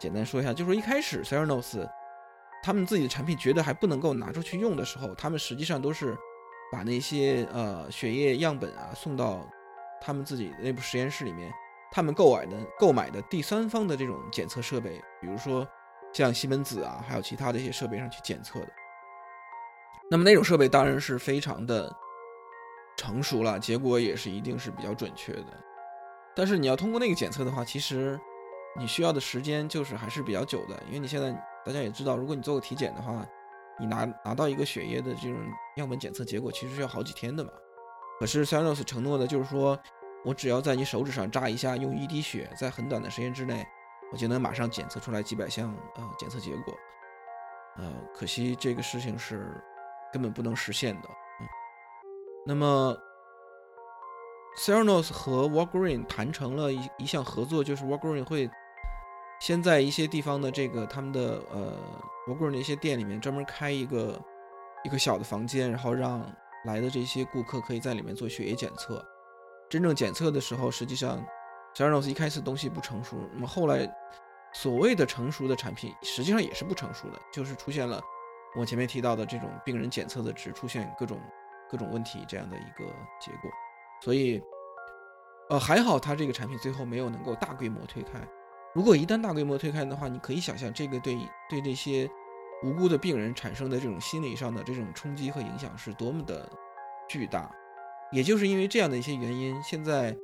S1: 简单说一下，就说一开始 Theranos 他们自己的产品觉得还不能够拿出去用的时候，他们实际上都是把那些呃血液样本啊送到他们自己内部实验室里面，他们购买的购买的第三方的这种检测设备，比如说。像西门子啊，还有其他的一些设备上去检测的，那么那种设备当然是非常的成熟了，结果也是一定是比较准确的。但是你要通过那个检测的话，其实你需要的时间就是还是比较久的，因为你现在大家也知道，如果你做个体检的话，你拿拿到一个血液的这种样本检测结果，其实是要好几天的嘛。可是 s a n o s 承诺的就是说，我只要在你手指上扎一下，用一滴血，在很短的时间之内。我就能马上检测出来几百项呃检测结果，呃，可惜这个事情是根本不能实现的。那么 s e r a n o s 和 Walgreen 谈成了一一项合作，就是 Walgreen 会先在一些地方的这个他们的呃 Walgreen 的一些店里面专门开一个一个小的房间，然后让来的这些顾客可以在里面做血液检测。真正检测的时候，实际上。s e r a n o s 一开始东西不成熟，那么后来所谓的成熟的产品，实际上也是不成熟的，就是出现了我前面提到的这种病人检测的值出现各种各种问题这样的一个结果。所以，呃，还好它这个产品最后没有能够大规模推开。如果一旦大规模推开的话，你可以想象这个对对这些无辜的病人产生的这种心理上的这种冲击和影响是多么的巨大。也就是因为这样的一些原因，现在。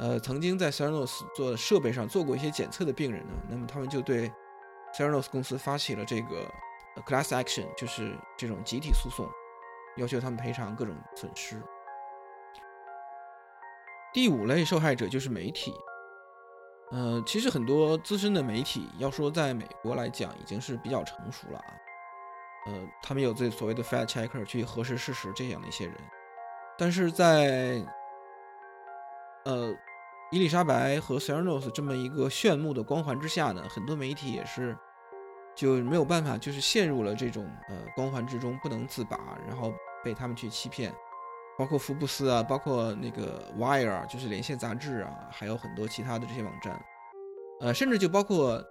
S1: 呃，曾经在 Cernos 做设备上做过一些检测的病人呢，那么他们就对 Cernos 公司发起了这个 class action，就是这种集体诉讼，要求他们赔偿各种损失。第五类受害者就是媒体。呃，其实很多资深的媒体，要说在美国来讲，已经是比较成熟了啊。呃，他们有这所谓的 fact checker 去核实事实这样的一些人，但是在呃，伊丽莎白和 Theranos 这么一个炫目的光环之下呢，很多媒体也是就没有办法，就是陷入了这种呃光环之中不能自拔，然后被他们去欺骗，包括福布斯啊，包括那个 Wire 就是连线杂志啊，还有很多其他的这些网站，呃，甚至就包括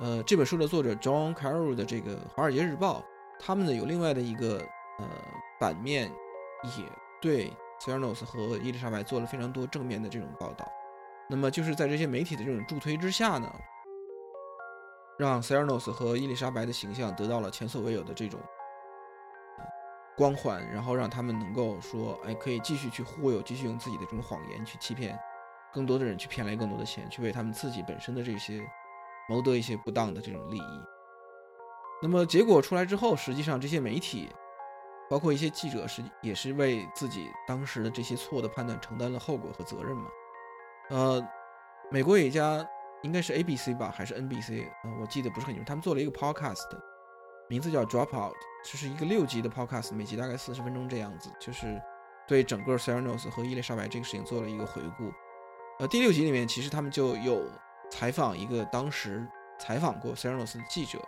S1: 呃这本书的作者 John Carroll 的这个《华尔街日报》，他们呢有另外的一个呃版面也对。s e r a n o s 和伊丽莎白做了非常多正面的这种报道，那么就是在这些媒体的这种助推之下呢，让 s e r a n o s 和伊丽莎白的形象得到了前所未有的这种光环，然后让他们能够说，哎，可以继续去忽悠，继续用自己的这种谎言去欺骗更多的人，去骗来更多的钱，去为他们自己本身的这些谋得一些不当的这种利益。那么结果出来之后，实际上这些媒体。包括一些记者是也是为自己当时的这些错误的判断承担了后果和责任嘛？呃，美国有一家应该是 ABC 吧，还是 NBC？呃，我记得不是很清楚。他们做了一个 podcast，名字叫 Dropout，这是一个六集的 podcast，每集大概四十分钟这样子，就是对整个 s e r a n o s 和伊丽莎白这个事情做了一个回顾。呃，第六集里面其实他们就有采访一个当时采访过 s e r a n o s 的记者。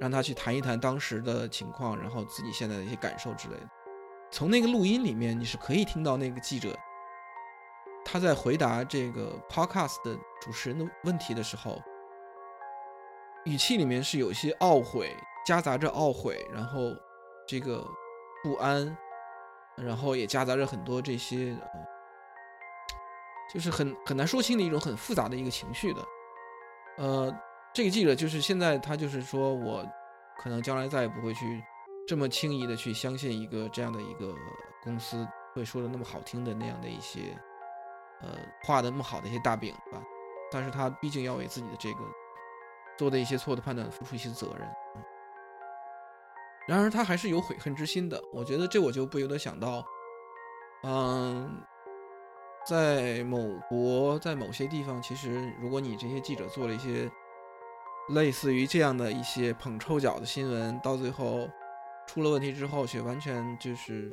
S1: 让他去谈一谈当时的情况，然后自己现在的一些感受之类的。从那个录音里面，你是可以听到那个记者他在回答这个 podcast 的主持人的问题的时候，语气里面是有些懊悔，夹杂着懊悔，然后这个不安，然后也夹杂着很多这些，就是很很难说清的一种很复杂的一个情绪的，呃。这个记者就是现在，他就是说我可能将来再也不会去这么轻易的去相信一个这样的一个公司会说的那么好听的那样的一些呃画的那么好的一些大饼吧。但是他毕竟要为自己的这个做的一些错的判断付出一些责任。然而他还是有悔恨之心的。我觉得这我就不由得想到，嗯，在某国，在某些地方，其实如果你这些记者做了一些类似于这样的一些捧臭脚的新闻，到最后出了问题之后，却完全就是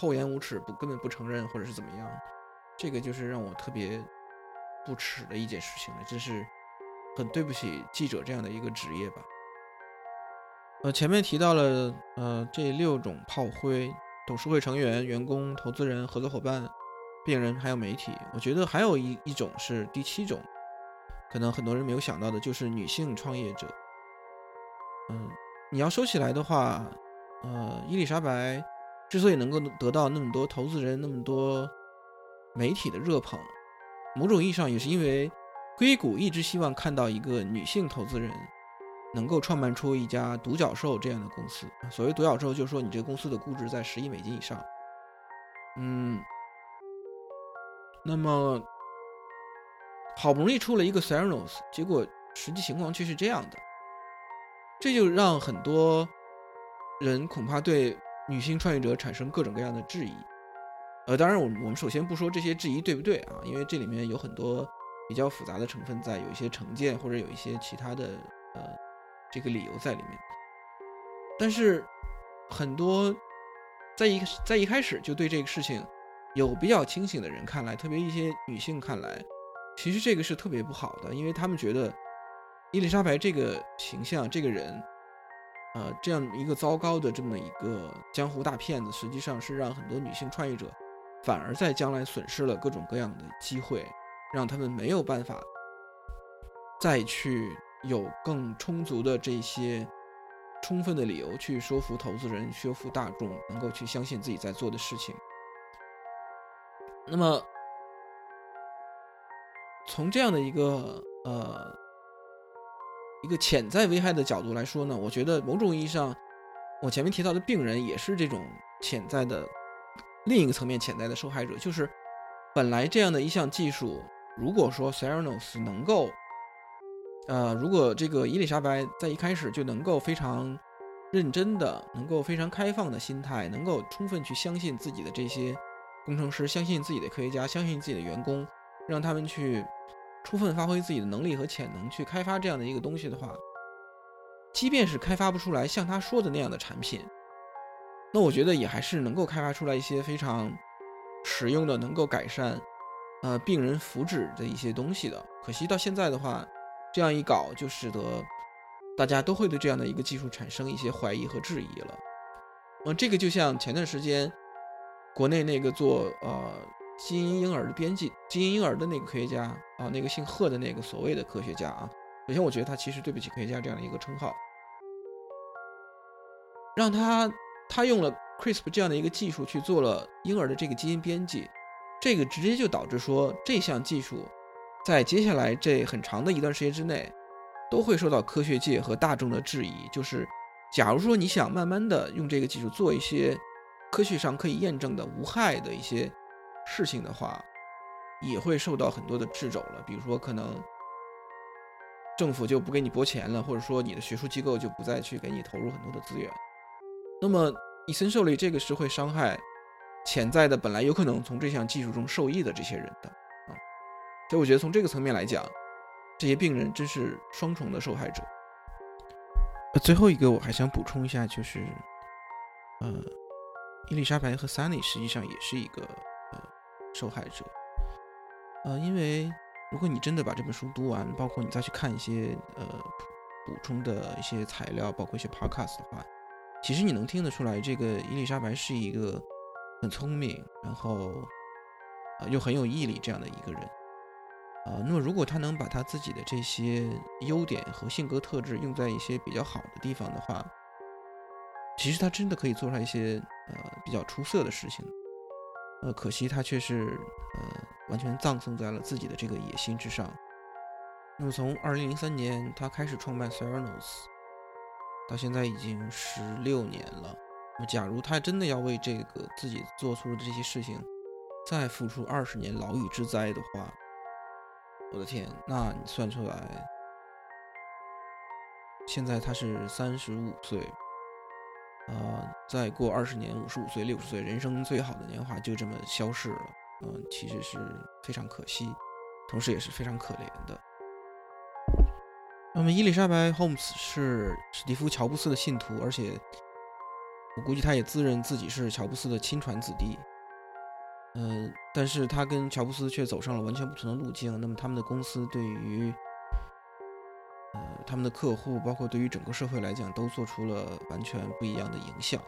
S1: 厚颜无耻，不根本不承认，或者是怎么样，这个就是让我特别不耻的一件事情了，这是很对不起记者这样的一个职业吧。呃，前面提到了呃这六种炮灰。董事会成员、员工、投资人、合作伙伴、病人，还有媒体。我觉得还有一一种是第七种，可能很多人没有想到的，就是女性创业者。嗯，你要说起来的话，呃，伊丽莎白之所以能够得到那么多投资人、那么多媒体的热捧，某种意义上也是因为硅谷一直希望看到一个女性投资人。能够创办出一家独角兽这样的公司，所谓独角兽，就是说你这个公司的估值在十亿美金以上。嗯，那么好不容易出了一个 Theranos，结果实际情况却是这样的，这就让很多人恐怕对女性创业者产生各种各样的质疑。呃，当然，我我们首先不说这些质疑对不对啊，因为这里面有很多比较复杂的成分在，有一些成见或者有一些其他的呃。这个理由在里面，但是很多在一在一开始就对这个事情有比较清醒的人看来，特别一些女性看来，其实这个是特别不好的，因为他们觉得伊丽莎白这个形象、这个人，呃，这样一个糟糕的这么一个江湖大骗子，实际上是让很多女性创业者反而在将来损失了各种各样的机会，让他们没有办法再去。有更充足的这些充分的理由去说服投资人、说服大众，能够去相信自己在做的事情。那么，从这样的一个呃一个潜在危害的角度来说呢，我觉得某种意义上，我前面提到的病人也是这种潜在的另一个层面潜在的受害者。就是本来这样的一项技术，如果说 cernos 能够呃，如果这个伊丽莎白在一开始就能够非常认真的，能够非常开放的心态，能够充分去相信自己的这些工程师，相信自己的科学家，相信自己的员工，让他们去充分发挥自己的能力和潜能去开发这样的一个东西的话，即便是开发不出来像他说的那样的产品，那我觉得也还是能够开发出来一些非常实用的，能够改善呃病人福祉的一些东西的。可惜到现在的话。这样一搞，就使得大家都会对这样的一个技术产生一些怀疑和质疑了。嗯，这个就像前段时间国内那个做呃基因婴儿的编辑、基因婴儿的那个科学家啊，那个姓贺的那个所谓的科学家啊，首先我觉得他其实对不起科学家这样的一个称号，让他他用了 CRISPR 这样的一个技术去做了婴儿的这个基因编辑，这个直接就导致说这项技术。在接下来这很长的一段时间之内，都会受到科学界和大众的质疑。就是，假如说你想慢慢的用这个技术做一些科学上可以验证的无害的一些事情的话，也会受到很多的掣肘了。比如说，可能政府就不给你拨钱了，或者说你的学术机构就不再去给你投入很多的资源。那么，以身受力，这个是会伤害潜在的本来有可能从这项技术中受益的这些人的。所以我觉得从这个层面来讲，这些病人真是双重的受害者。呃，最后一个我还想补充一下，就是，呃，伊丽莎白和 Sunny 实际上也是一个受害者。呃，因为如果你真的把这本书读完，包括你再去看一些呃补充的一些材料，包括一些 Podcast 的话，其实你能听得出来，这个伊丽莎白是一个很聪明，然后呃又很有毅力这样的一个人。啊，那么如果他能把他自己的这些优点和性格特质用在一些比较好的地方的话，其实他真的可以做出来一些呃比较出色的事情。呃，可惜他却是呃完全葬送在了自己的这个野心之上。那么从2003年他开始创办 Theranos，到现在已经十六年了。那么假如他真的要为这个自己做出的这些事情再付出二十年牢狱之灾的话，我的天，那你算出来，现在他是三十五岁，呃，再过二十年，五十五岁、六十岁，人生最好的年华就这么消逝了，嗯，其实是非常可惜，同时也是非常可怜的。那么，伊丽莎白·霍姆斯是史蒂夫·乔布斯的信徒，而且我估计他也自认自己是乔布斯的亲传子弟。嗯，但是他跟乔布斯却走上了完全不同的路径。那么，他们的公司对于呃他们的客户，包括对于整个社会来讲，都做出了完全不一样的影响。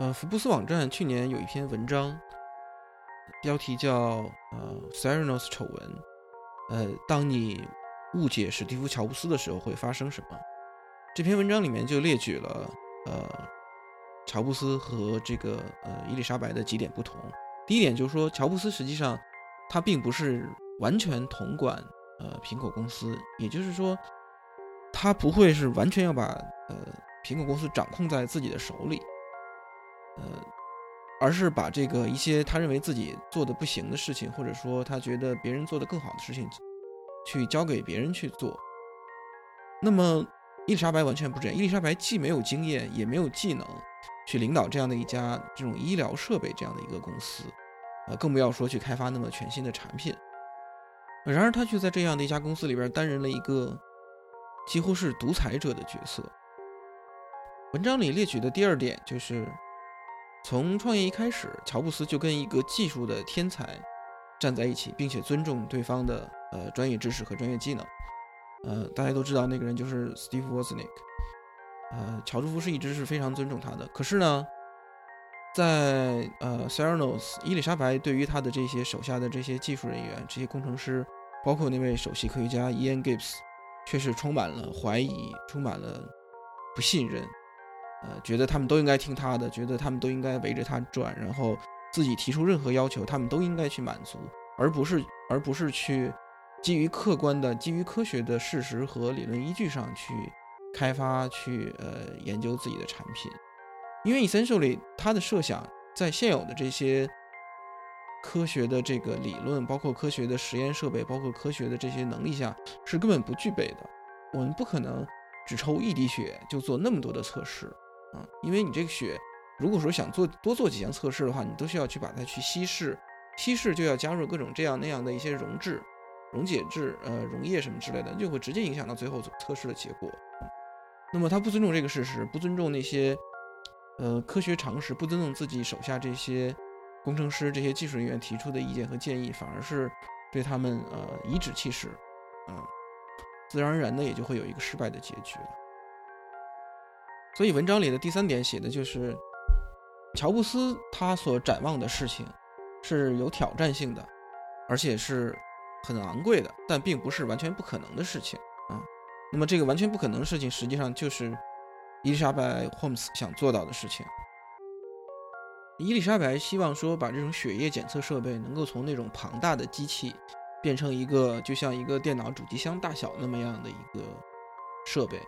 S1: 呃，福布斯网站去年有一篇文章，标题叫“呃 s e r e n o s 丑闻”。呃，当你误解史蒂夫·乔布斯的时候会发生什么？这篇文章里面就列举了呃乔布斯和这个呃伊丽莎白的几点不同。第一点就是说，乔布斯实际上他并不是完全统管呃苹果公司，也就是说，他不会是完全要把呃苹果公司掌控在自己的手里，呃，而是把这个一些他认为自己做的不行的事情，或者说他觉得别人做的更好的事情。去交给别人去做，那么伊丽莎白完全不这样。伊丽莎白既没有经验，也没有技能去领导这样的一家这种医疗设备这样的一个公司，呃，更不要说去开发那么全新的产品。然而，他却在这样的一家公司里边担任了一个几乎是独裁者的角色。文章里列举的第二点就是，从创业一开始，乔布斯就跟一个技术的天才站在一起，并且尊重对方的。呃，专业知识和专业技能，呃，大家都知道那个人就是 Steve Wozniak，呃，乔治福是一直是非常尊重他的。可是呢，在呃 s e r n o s 伊丽莎白对于他的这些手下的这些技术人员、这些工程师，包括那位首席科学家 Ian Gibbs，却是充满了怀疑，充满了不信任，呃，觉得他们都应该听他的，觉得他们都应该围着他转，然后自己提出任何要求，他们都应该去满足，而不是而不是去。基于客观的、基于科学的事实和理论依据上去开发、去呃研究自己的产品，因为 essentially 它的设想在现有的这些科学的这个理论、包括科学的实验设备、包括科学的这些能力下是根本不具备的。我们不可能只抽一滴血就做那么多的测试啊，因为你这个血如果说想做多做几项测试的话，你都需要去把它去稀释，稀释就要加入各种这样那样的一些溶质。溶解质、呃溶液什么之类的，就会直接影响到最后测试的结果。那么他不尊重这个事实，不尊重那些呃科学常识，不尊重自己手下这些工程师、这些技术人员提出的意见和建议，反而是对他们呃颐指气使，嗯，自然而然的也就会有一个失败的结局了。所以文章里的第三点写的就是，乔布斯他所展望的事情是有挑战性的，而且是。很昂贵的，但并不是完全不可能的事情啊。那么这个完全不可能的事情，实际上就是伊丽莎白·霍姆斯想做到的事情。伊丽莎白希望说，把这种血液检测设备能够从那种庞大的机器，变成一个就像一个电脑主机箱大小那么样的一个设备。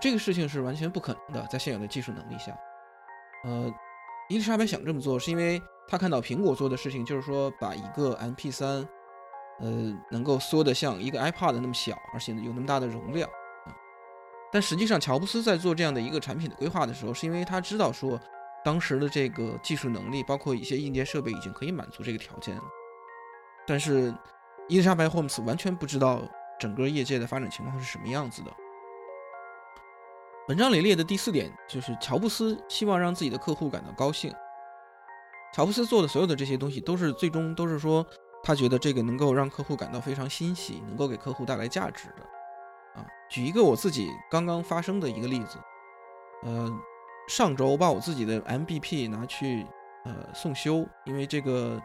S1: 这个事情是完全不可能的，在现有的技术能力下。呃，伊丽莎白想这么做，是因为她看到苹果做的事情，就是说把一个 MP3。呃，能够缩得像一个 iPad 那么小，而且有那么大的容量。但实际上，乔布斯在做这样的一个产品的规划的时候，是因为他知道说，当时的这个技术能力，包括一些硬件设备，已经可以满足这个条件了。但是，伊丽莎白·霍姆斯完全不知道整个业界的发展情况是什么样子的。文章里列的第四点就是，乔布斯希望让自己的客户感到高兴。乔布斯做的所有的这些东西，都是最终都是说。他觉得这个能够让客户感到非常欣喜，能够给客户带来价值的，啊，举一个我自己刚刚发生的一个例子，呃，上周我把我自己的 MBP 拿去呃送修，因为这个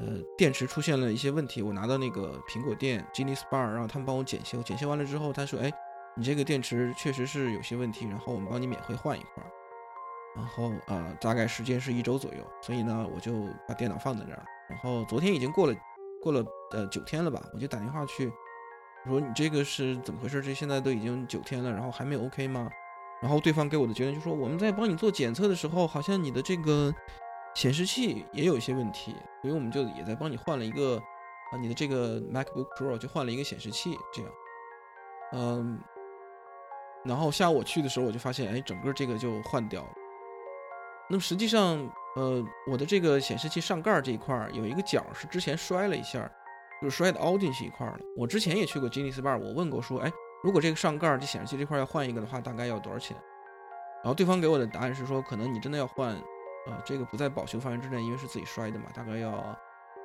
S1: 呃电池出现了一些问题，我拿到那个苹果店 Genius Bar 让他们帮我检修，检修完了之后，他说，哎，你这个电池确实是有些问题，然后我们帮你免费换一块儿，然后啊，大概时间是一周左右，所以呢，我就把电脑放在那儿。然后昨天已经过了，过了呃九天了吧？我就打电话去，我说你这个是怎么回事？这现在都已经九天了，然后还没有 OK 吗？然后对方给我的结论就说，我们在帮你做检测的时候，好像你的这个显示器也有一些问题，所以我们就也在帮你换了一个啊，你的这个 MacBook Pro 就换了一个显示器，这样。嗯，然后下午我去的时候，我就发现，哎，整个这个就换掉了。那么实际上，呃，我的这个显示器上盖这一块有一个角是之前摔了一下，就是摔的凹进去一块了。我之前也去过吉尼斯 bar，我问过说，哎，如果这个上盖这显示器这块要换一个的话，大概要多少钱？然后对方给我的答案是说，可能你真的要换，呃，这个不在保修范围之内，因为是自己摔的嘛，大概要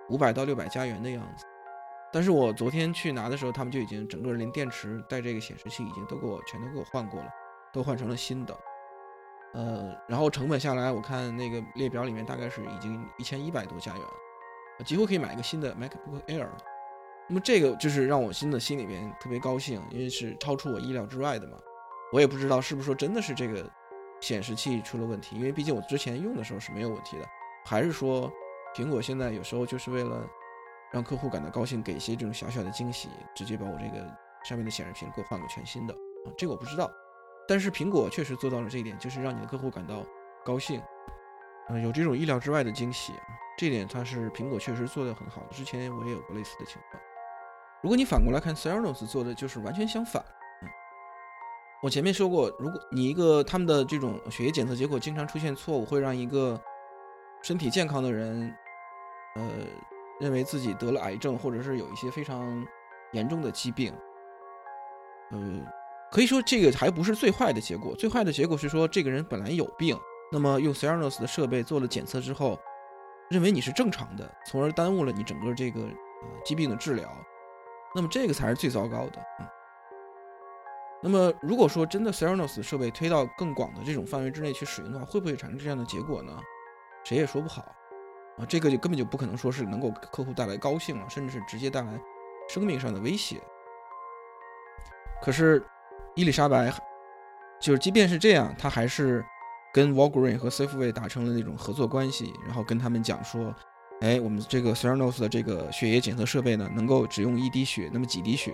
S1: 五百到六百加元的样子。但是我昨天去拿的时候，他们就已经整个连电池带这个显示器已经都给我全都给我换过了，都换成了新的。呃，然后成本下来，我看那个列表里面大概是已经一千一百多加元，几乎可以买一个新的 MacBook Air 了。那么这个就是让我新的心里面特别高兴，因为是超出我意料之外的嘛。我也不知道是不是说真的是这个。显示器出了问题，因为毕竟我之前用的时候是没有问题的，还是说苹果现在有时候就是为了让客户感到高兴，给一些这种小小的惊喜，直接把我这个上面的显示屏给我换个全新的啊？这个我不知道，但是苹果确实做到了这一点，就是让你的客户感到高兴，嗯，有这种意料之外的惊喜，这点它是苹果确实做得很好的。之前我也有过类似的情况。如果你反过来看 c e r n o s 做的就是完全相反。我前面说过，如果你一个他们的这种血液检测结果经常出现错误，会让一个身体健康的人，呃，认为自己得了癌症，或者是有一些非常严重的疾病。呃，可以说这个还不是最坏的结果，最坏的结果是说这个人本来有病，那么用 c e r n o s 的设备做了检测之后，认为你是正常的，从而耽误了你整个这个呃疾病的治疗，那么这个才是最糟糕的。嗯。那么，如果说真的 c e r n o s 设备推到更广的这种范围之内去使用的话，会不会产生这样的结果呢？谁也说不好啊。这个就根本就不可能说是能够给客户带来高兴了，甚至是直接带来生命上的威胁。可是伊丽莎白，就是即便是这样，她还是跟 Walgreen 和 Safeway 达成了那种合作关系，然后跟他们讲说，哎，我们这个 c e r n o s 的这个血液检测设备呢，能够只用一滴血，那么几滴血。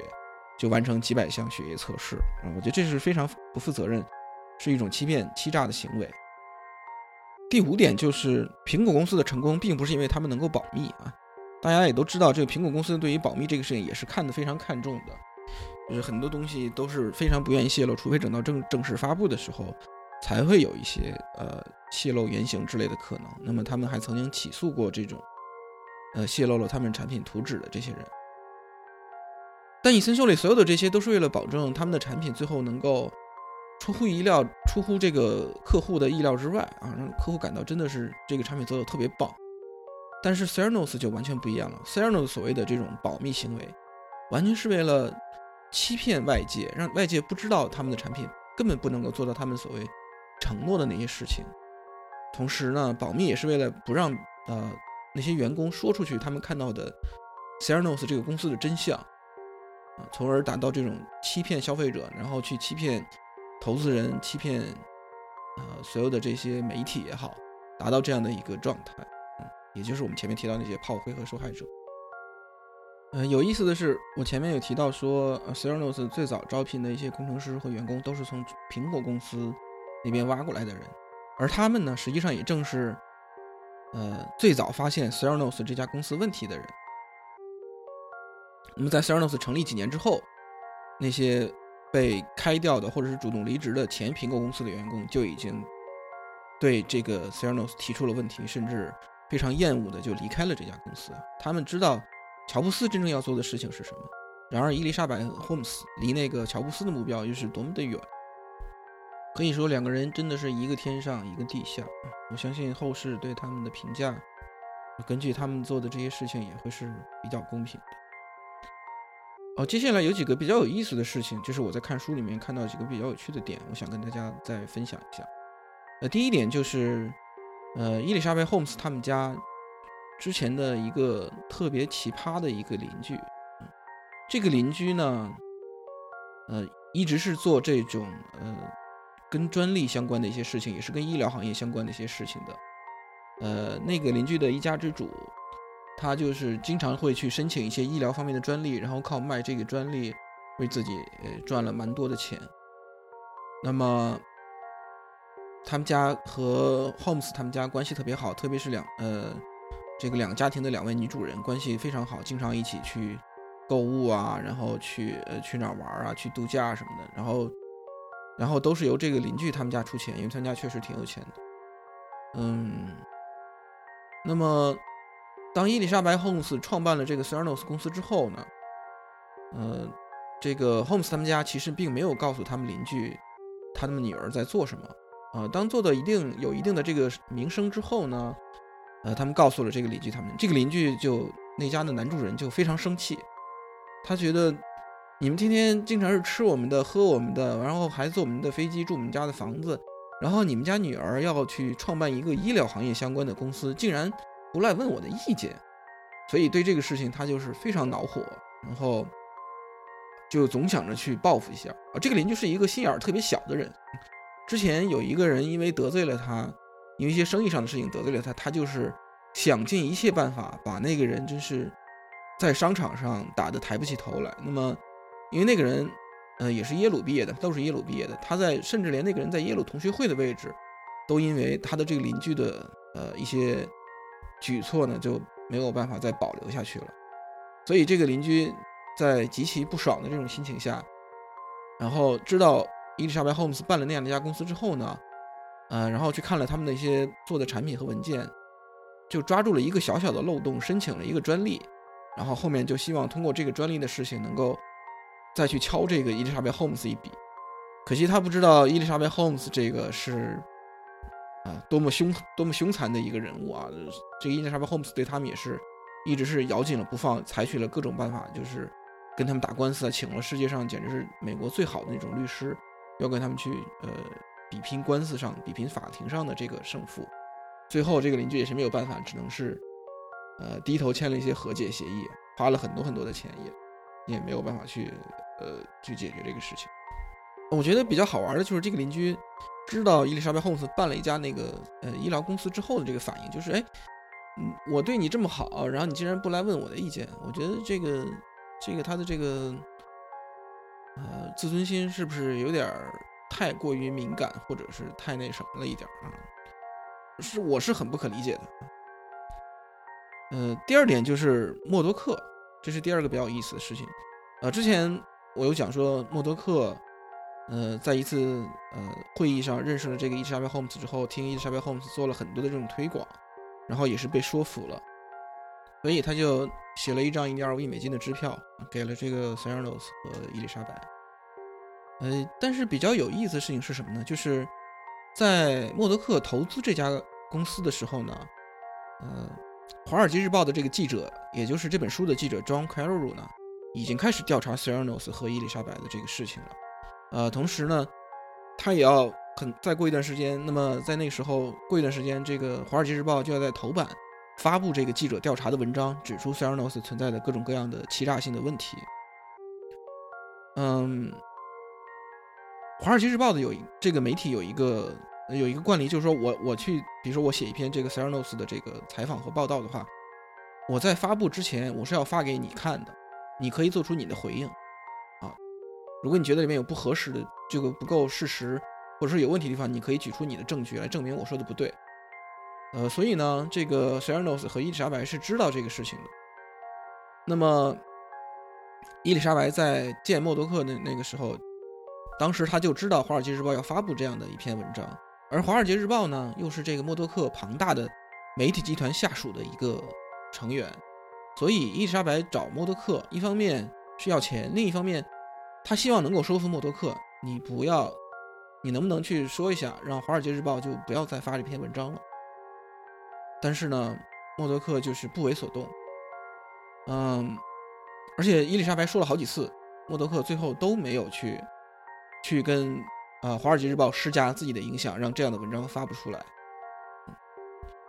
S1: 就完成几百项血液测试啊！我觉得这是非常不负责任，是一种欺骗、欺诈的行为。第五点就是苹果公司的成功，并不是因为他们能够保密啊。大家也都知道，这个苹果公司对于保密这个事情也是看得非常看重的，就是很多东西都是非常不愿意泄露，除非等到正正式发布的时候，才会有一些呃泄露原型之类的可能。那么他们还曾经起诉过这种呃泄露了他们产品图纸的这些人。但以森秀里所有的这些都是为了保证他们的产品最后能够出乎意料、出乎这个客户的意料之外啊，让客户感到真的是这个产品做的特别棒。但是 c e r n o s 就完全不一样了 c e r n o s 所谓的这种保密行为，完全是为了欺骗外界，让外界不知道他们的产品根本不能够做到他们所谓承诺的那些事情。同时呢，保密也是为了不让呃那些员工说出去他们看到的 c e r n o s 这个公司的真相。从而达到这种欺骗消费者，然后去欺骗投资人、欺骗呃所有的这些媒体也好，达到这样的一个状态，嗯，也就是我们前面提到那些炮灰和受害者。嗯，有意思的是，我前面有提到说 c e r n o s 最早招聘的一些工程师和员工都是从苹果公司那边挖过来的人，而他们呢，实际上也正是呃最早发现 c e r n o s 这家公司问题的人。那么在 c e r n o s 成立几年之后，那些被开掉的或者是主动离职的前苹果公司的员工就已经对这个 c e r n o s 提出了问题，甚至非常厌恶的就离开了这家公司。他们知道乔布斯真正要做的事情是什么，然而伊丽莎白·霍姆斯离那个乔布斯的目标又是多么的远。可以说两个人真的是一个天上一个地下。我相信后世对他们的评价，根据他们做的这些事情也会是比较公平的。哦，接下来有几个比较有意思的事情，就是我在看书里面看到几个比较有趣的点，我想跟大家再分享一下。呃，第一点就是，呃，伊丽莎白·霍姆斯他们家之前的一个特别奇葩的一个邻居，这个邻居呢，呃，一直是做这种呃跟专利相关的一些事情，也是跟医疗行业相关的一些事情的。呃，那个邻居的一家之主。他就是经常会去申请一些医疗方面的专利，然后靠卖这个专利为自己呃赚了蛮多的钱。那么他们家和 Holmes 他们家关系特别好，特别是两呃这个两个家庭的两位女主人关系非常好，经常一起去购物啊，然后去呃去哪儿玩啊，去度假什么的。然后然后都是由这个邻居他们家出钱，因为他们家确实挺有钱的。嗯，那么当伊丽莎白·霍姆斯创办了这个 Cernos 公司之后呢，呃，这个 Holmes 他们家其实并没有告诉他们邻居他们女儿在做什么。呃，当做到一定有一定的这个名声之后呢，呃，他们告诉了这个邻居，他们这个邻居就那家的男主人就非常生气，他觉得你们天天经常是吃我们的、喝我们的，然后还坐我们的飞机、住我们家的房子，然后你们家女儿要去创办一个医疗行业相关的公司，竟然不来问我的意见，所以对这个事情他就是非常恼火，然后就总想着去报复一下啊。这个邻居是一个心眼儿特别小的人。之前有一个人因为得罪了他，因为一些生意上的事情得罪了他，他就是想尽一切办法把那个人真是在商场上打得抬不起头来。那么，因为那个人，呃，也是耶鲁毕业的，都是耶鲁毕业的，他在甚至连那个人在耶鲁同学会的位置，都因为他的这个邻居的呃一些举措呢，就没有办法再保留下去了。所以这个邻居在极其不爽的这种心情下，然后知道。伊丽莎白·霍姆斯办了那样的一家公司之后呢，呃，然后去看了他们那些做的产品和文件，就抓住了一个小小的漏洞，申请了一个专利，然后后面就希望通过这个专利的事情，能够再去敲这个伊丽莎白·霍姆斯一笔。可惜他不知道伊丽莎白·霍姆斯这个是啊多么凶多么凶残的一个人物啊！这个伊丽莎白·霍姆斯对他们也是一直是咬紧了不放，采取了各种办法，就是跟他们打官司啊，请了世界上简直是美国最好的那种律师。要跟他们去呃比拼官司上比拼法庭上的这个胜负，最后这个邻居也是没有办法，只能是呃低头签了一些和解协议，花了很多很多的钱也也没有办法去呃去解决这个事情。我觉得比较好玩的就是这个邻居知道伊丽莎白·霍姆斯办了一家那个呃医疗公司之后的这个反应，就是哎，嗯，我对你这么好，然后你竟然不来问我的意见，我觉得这个这个他的这个。呃，自尊心是不是有点儿太过于敏感，或者是太那什么了一点啊？是，我是很不可理解的。呃，第二点就是默多克，这是第二个比较有意思的事情。呃，之前我有讲说默多克，呃，在一次呃会议上认识了这个伊丽莎白·霍姆斯之后，听伊丽莎白·霍姆斯做了很多的这种推广，然后也是被说服了，所以他就。写了一张一点二五亿美金的支票，给了这个 s e r a n o s 和伊丽莎白。呃，但是比较有意思的事情是什么呢？就是在默多克投资这家公司的时候呢，呃，《华尔街日报》的这个记者，也就是这本书的记者 John Carroll 呢，已经开始调查 s e r a n o s 和伊丽莎白的这个事情了。呃，同时呢，他也要很再过一段时间，那么在那个时候过一段时间，这个《华尔街日报》就要在头版。发布这个记者调查的文章，指出 s e r a n o s 存在的各种各样的欺诈性的问题。嗯，《华尔街日报》的有这个媒体有一个有一个惯例，就是说我我去，比如说我写一篇这个 s e r a n o s 的这个采访和报道的话，我在发布之前我是要发给你看的，你可以做出你的回应啊。如果你觉得里面有不合适的这个不够事实，或者说有问题的地方，你可以举出你的证据来证明我说的不对。呃，所以呢，这个 s e r a n o s 和伊丽莎白是知道这个事情的。那么，伊丽莎白在见默多克那那个时候，当时他就知道《华尔街日报》要发布这样的一篇文章，而《华尔街日报》呢，又是这个默多克庞大的媒体集团下属的一个成员，所以伊丽莎白找默多克，一方面是要钱，另一方面，他希望能够说服默多克，你不要，你能不能去说一下，让《华尔街日报》就不要再发这篇文章了。但是呢，默多克就是不为所动，嗯，而且伊丽莎白说了好几次，默多克最后都没有去去跟啊《华尔街日报》施加自己的影响，让这样的文章发布出来。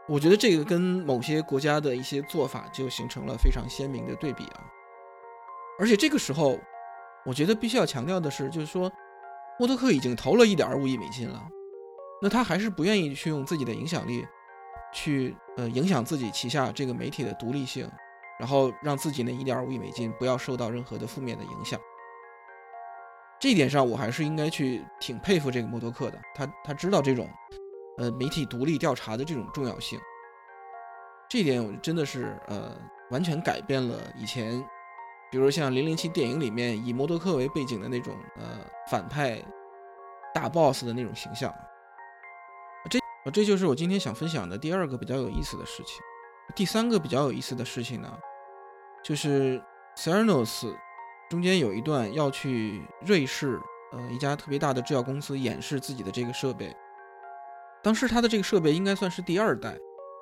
S1: 我觉得这个跟某些国家的一些做法就形成了非常鲜明的对比啊。而且这个时候，我觉得必须要强调的是，就是说，默多克已经投了一点五亿美金了，那他还是不愿意去用自己的影响力。去呃影响自己旗下这个媒体的独立性，然后让自己那一点五亿美金不要受到任何的负面的影响。这一点上，我还是应该去挺佩服这个默多克的，他他知道这种呃媒体独立调查的这种重要性。这一点我真的是呃完全改变了以前，比如像零零七电影里面以默多克为背景的那种呃反派大 boss 的那种形象。这这就是我今天想分享的第二个比较有意思的事情。第三个比较有意思的事情呢，就是 c e r n o s 中间有一段要去瑞士，呃，一家特别大的制药公司演示自己的这个设备。当时他的这个设备应该算是第二代。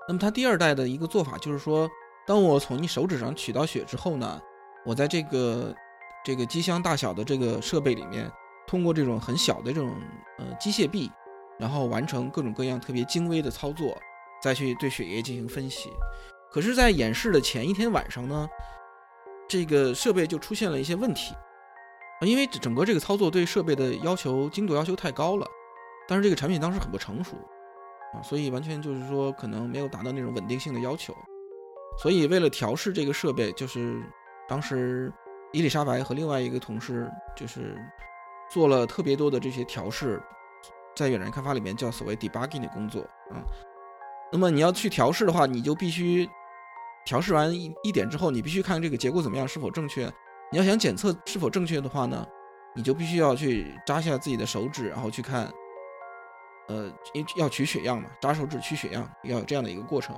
S1: 那么他第二代的一个做法就是说，当我从你手指上取到血之后呢，我在这个这个机箱大小的这个设备里面，通过这种很小的这种呃机械臂，然后完成各种各样特别精微的操作，再去对血液进行分析。可是，在演示的前一天晚上呢，这个设备就出现了一些问题，因为整个这个操作对设备的要求精度要求太高了，但是这个产品当时很不成熟。啊，所以完全就是说，可能没有达到那种稳定性的要求，所以为了调试这个设备，就是当时伊丽莎白和另外一个同事就是做了特别多的这些调试，在远程开发里面叫所谓 debugging 的工作啊。那么你要去调试的话，你就必须调试完一一点之后，你必须看这个结果怎么样，是否正确。你要想检测是否正确的话呢，你就必须要去扎下自己的手指，然后去看。呃，要取血样嘛，扎手指取血样，要有这样的一个过程。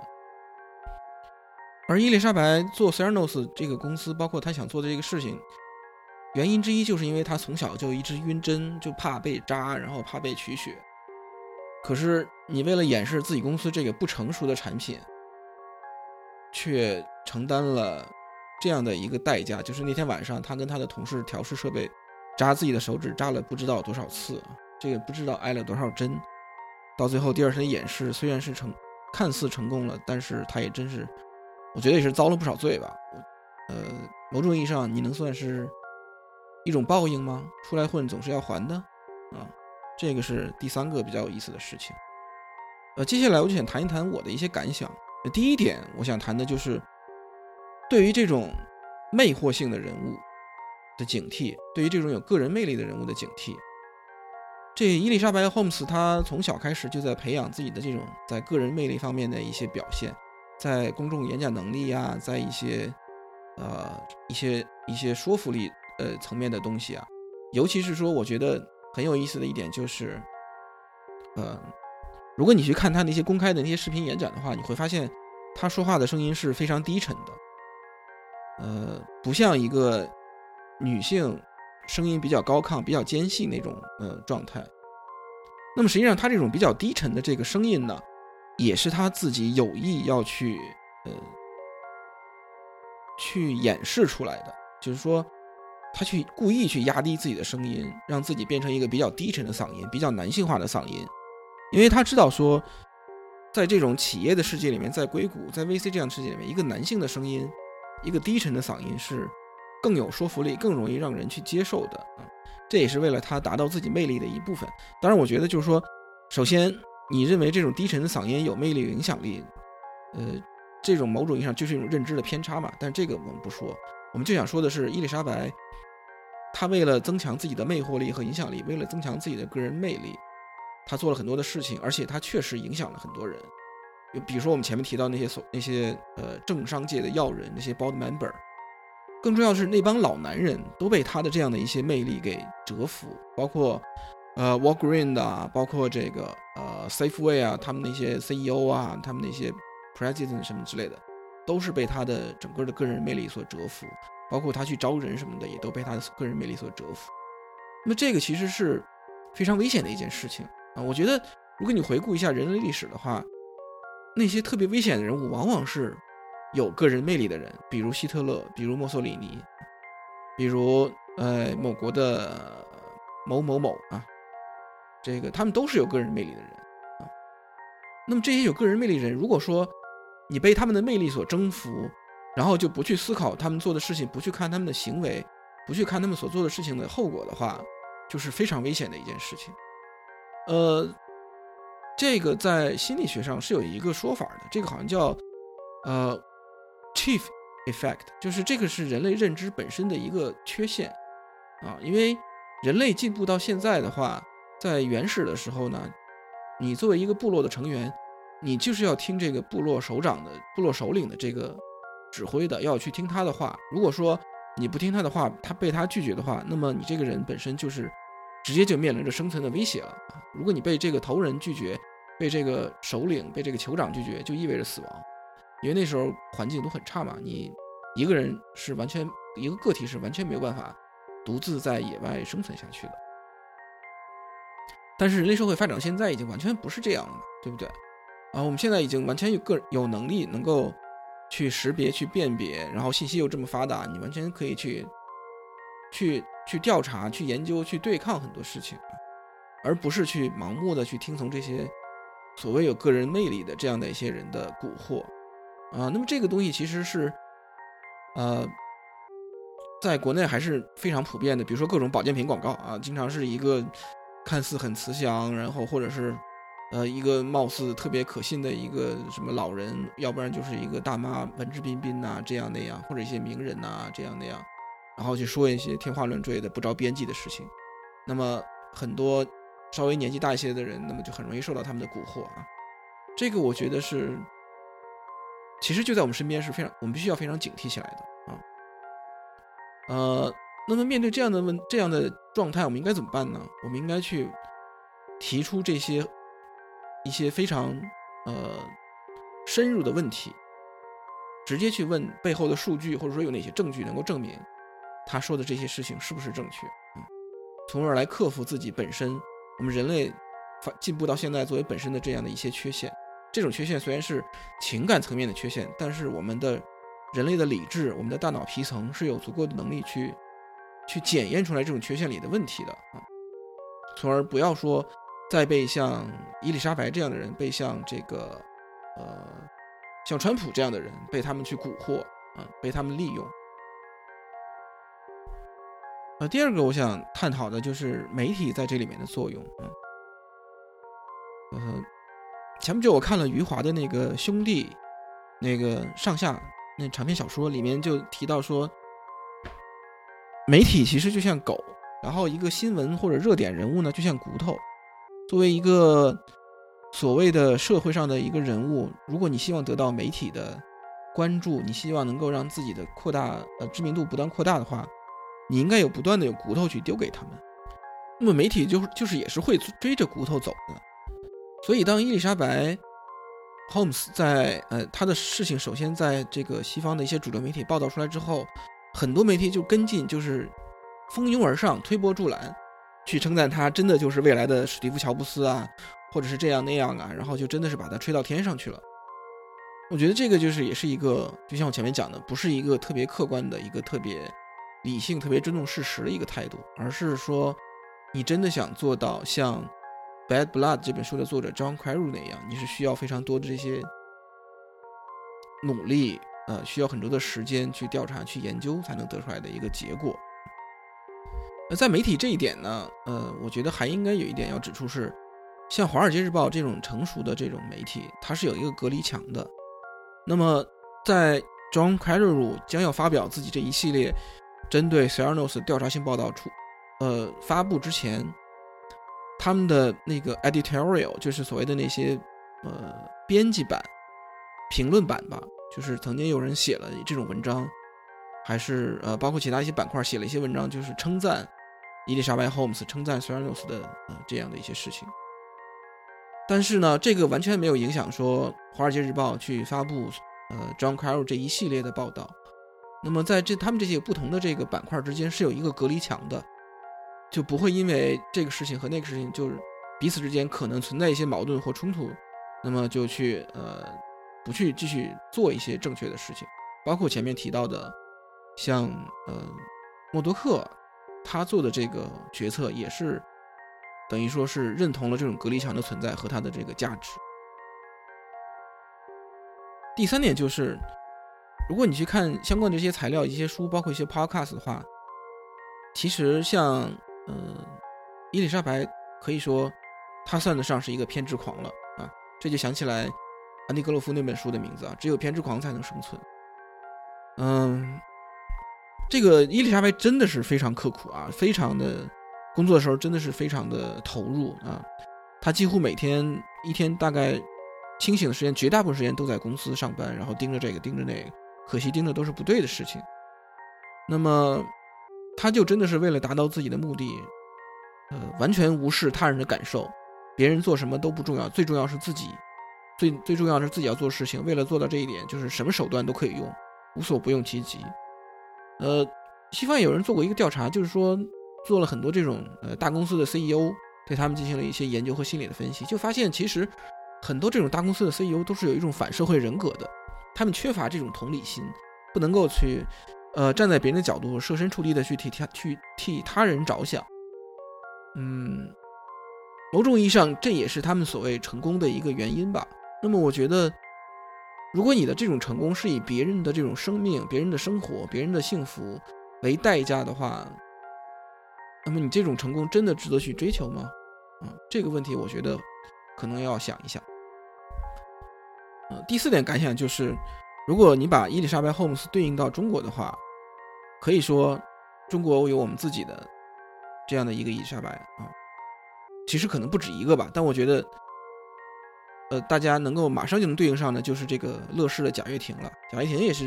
S1: 而伊丽莎白做 c e r n o s 这个公司，包括他想做的这个事情，原因之一就是因为他从小就一直晕针，就怕被扎，然后怕被取血。可是你为了掩饰自己公司这个不成熟的产品，却承担了这样的一个代价，就是那天晚上他跟他的同事调试设备，扎自己的手指扎了不知道多少次，这个不知道挨了多少针。到最后，第二天演示虽然是成，看似成功了，但是他也真是，我觉得也是遭了不少罪吧。呃，某种意义上，你能算是一种报应吗？出来混总是要还的啊。这个是第三个比较有意思的事情。呃，接下来我就想谈一谈我的一些感想。第一点，我想谈的就是对于这种魅惑性的人物的警惕，对于这种有个人魅力的人物的警惕。这伊丽莎白·霍姆斯，她从小开始就在培养自己的这种在个人魅力方面的一些表现，在公众演讲能力啊，在一些呃一些一些说服力呃层面的东西啊，尤其是说，我觉得很有意思的一点就是，呃，如果你去看他那些公开的那些视频演讲的话，你会发现他说话的声音是非常低沉的，呃，不像一个女性。声音比较高亢、比较尖细那种呃状态，那么实际上他这种比较低沉的这个声音呢，也是他自己有意要去呃去演示出来的，就是说他去故意去压低自己的声音，让自己变成一个比较低沉的嗓音、比较男性化的嗓音，因为他知道说，在这种企业的世界里面，在硅谷、在 VC 这样的世界里面，一个男性的声音，一个低沉的嗓音是。更有说服力，更容易让人去接受的啊，这也是为了他达到自己魅力的一部分。当然，我觉得就是说，首先你认为这种低沉的嗓音有魅力、有影响力，呃，这种某种意义上就是一种认知的偏差嘛。但这个我们不说，我们就想说的是，伊丽莎白，她为了增强自己的魅惑力和影响力，为了增强自己的个人魅力，他做了很多的事情，而且他确实影响了很多人。就比如说我们前面提到那些所那些呃政商界的要人，那些 board member。更重要的是，那帮老男人都被他的这样的一些魅力给折服，包括，呃，Walgreen 的，包括这个呃，Safeway 啊，他们那些 CEO 啊，他们那些 President 什么之类的，都是被他的整个的个人魅力所折服，包括他去招人什么的，也都被他的个人魅力所折服。那么这个其实是非常危险的一件事情啊！我觉得，如果你回顾一下人类历史的话，那些特别危险的人物，往往是。有个人魅力的人，比如希特勒，比如墨索里尼，比如呃某国的某某某啊，这个他们都是有个人魅力的人啊。那么这些有个人魅力的人，如果说你被他们的魅力所征服，然后就不去思考他们做的事情，不去看他们的行为，不去看他们所做的事情的后果的话，就是非常危险的一件事情。呃，这个在心理学上是有一个说法的，这个好像叫呃。Chief effect 就是这个是人类认知本身的一个缺陷啊，因为人类进步到现在的话，在原始的时候呢，你作为一个部落的成员，你就是要听这个部落首长的、部落首领的这个指挥的，要去听他的话。如果说你不听他的话，他被他拒绝的话，那么你这个人本身就是直接就面临着生存的威胁了！如果你被这个头人拒绝，被这个首领、被这个酋长拒绝，就意味着死亡，因为那时候环境都很差嘛，你一个人是完全一个个体是完全没有办法独自在野外生存下去的。但是人类社会发展到现在已经完全不是这样了，对不对？啊，我们现在已经完全有个有能力能够去识别、去辨别，然后信息又这么发达，你完全可以去去去调查、去研究、去对抗很多事情，而不是去盲目的去听从这些所谓有个人魅力的这样的一些人的蛊惑啊。那么这个东西其实是呃，在国内还是非常普遍的，比如说各种保健品广告啊，经常是一个。看似很慈祥，然后或者是，呃，一个貌似特别可信的一个什么老人，要不然就是一个大妈文质彬彬呐，这样那样，或者一些名人呐，这样那样，然后去说一些天花乱坠的不着边际的事情。那么很多稍微年纪大一些的人，那么就很容易受到他们的蛊惑啊。这个我觉得是，其实就在我们身边是非常，我们必须要非常警惕起来的啊。呃。那么面对这样的问这样的状态，我们应该怎么办呢？我们应该去提出这些一些非常呃深入的问题，直接去问背后的数据，或者说有哪些证据能够证明他说的这些事情是不是正确，嗯，从而来克服自己本身我们人类发进步到现在作为本身的这样的一些缺陷。这种缺陷虽然是情感层面的缺陷，但是我们的人类的理智，我们的大脑皮层是有足够的能力去。去检验出来这种缺陷里的问题的啊，从而不要说再被像伊丽莎白这样的人，被像这个呃像川普这样的人被他们去蛊惑啊，被他们利用。呃，第二个我想探讨的就是媒体在这里面的作用嗯。呃，前不久我看了余华的那个兄弟那个上下那长篇小说，里面就提到说。媒体其实就像狗，然后一个新闻或者热点人物呢，就像骨头。作为一个所谓的社会上的一个人物，如果你希望得到媒体的关注，你希望能够让自己的扩大呃知名度不断扩大的话，你应该有不断的有骨头去丢给他们。那么媒体就是就是也是会追着骨头走的。所以当伊丽莎白 Holmes 在呃他的事情首先在这个西方的一些主流媒体报道出来之后。很多媒体就跟进，就是蜂拥而上，推波助澜，去称赞他，真的就是未来的史蒂夫·乔布斯啊，或者是这样那样啊，然后就真的是把他吹到天上去了。我觉得这个就是也是一个，就像我前面讲的，不是一个特别客观的一个特别理性、特别尊重事实的一个态度，而是说，你真的想做到像《Bad Blood》这本书的作者 John Carreyrou 那样，你是需要非常多的这些努力。呃，需要很多的时间去调查、去研究，才能得出来的一个结果。那在媒体这一点呢，呃，我觉得还应该有一点要指出是，像《华尔街日报》这种成熟的这种媒体，它是有一个隔离墙的。那么，在 John Carreyrou 将要发表自己这一系列针对 s e r n o s 调查性报道出，呃，发布之前，他们的那个 editorial 就是所谓的那些呃编辑版、评论版吧。就是曾经有人写了这种文章，还是呃，包括其他一些板块写了一些文章，就是称赞伊丽莎白·霍姆斯、称赞 s e r a n o s 的呃这样的一些事情。但是呢，这个完全没有影响说《华尔街日报》去发布呃 John Carroll 这一系列的报道。那么在这他们这些不同的这个板块之间是有一个隔离墙的，就不会因为这个事情和那个事情就是彼此之间可能存在一些矛盾或冲突，那么就去呃。不去继续做一些正确的事情，包括前面提到的，像呃默多克，他做的这个决策也是等于说是认同了这种隔离墙的存在和它的这个价值。第三点就是，如果你去看相关的这些材料、一些书，包括一些 podcast 的话，其实像呃伊丽莎白可以说，她算得上是一个偏执狂了啊，这就想起来。安迪格洛夫那本书的名字啊，只有偏执狂才能生存。嗯，这个伊丽莎白真的是非常刻苦啊，非常的工作的时候真的是非常的投入啊。她几乎每天一天大概清醒的时间，绝大部分时间都在公司上班，然后盯着这个盯着那个，可惜盯的都是不对的事情。那么，他就真的是为了达到自己的目的，呃完全无视他人的感受，别人做什么都不重要，最重要是自己，最最重要是自己要做事情。为了做到这一点，就是什么手段都可以用，无所不用其极。呃，西方有人做过一个调查，就是说做了很多这种呃大公司的 CEO，对他们进行了一些研究和心理的分析，就发现其实很多这种大公司的 CEO 都是有一种反社会人格的，他们缺乏这种同理心，不能够去。呃，站在别人的角度，设身处地的去替他去替他人着想，嗯，某种意义上，这也是他们所谓成功的一个原因吧。那么，我觉得，如果你的这种成功是以别人的这种生命、别人的生活、别人的幸福为代价的话，那么你这种成功真的值得去追求吗？啊，这个问题，我觉得可能要想一想。第四点感想就是。如果你把伊丽莎白·霍姆斯对应到中国的话，可以说中国有我们自己的这样的一个伊丽莎白啊，其实可能不止一个吧。但我觉得，呃，大家能够马上就能对应上的就是这个乐视的贾跃亭了。贾跃亭也是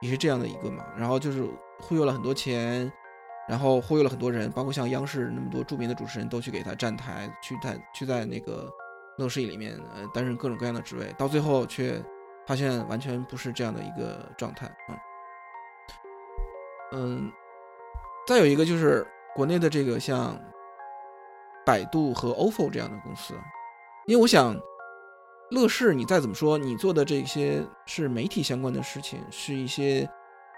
S1: 也是这样的一个嘛，然后就是忽悠了很多钱，然后忽悠了很多人，包括像央视那么多著名的主持人都去给他站台，去在去在那个乐视里面呃担任各种各样的职位，到最后却。发现完全不是这样的一个状态嗯，嗯，再有一个就是国内的这个像百度和 ofo 这样的公司，因为我想乐视你再怎么说，你做的这些是媒体相关的事情，是一些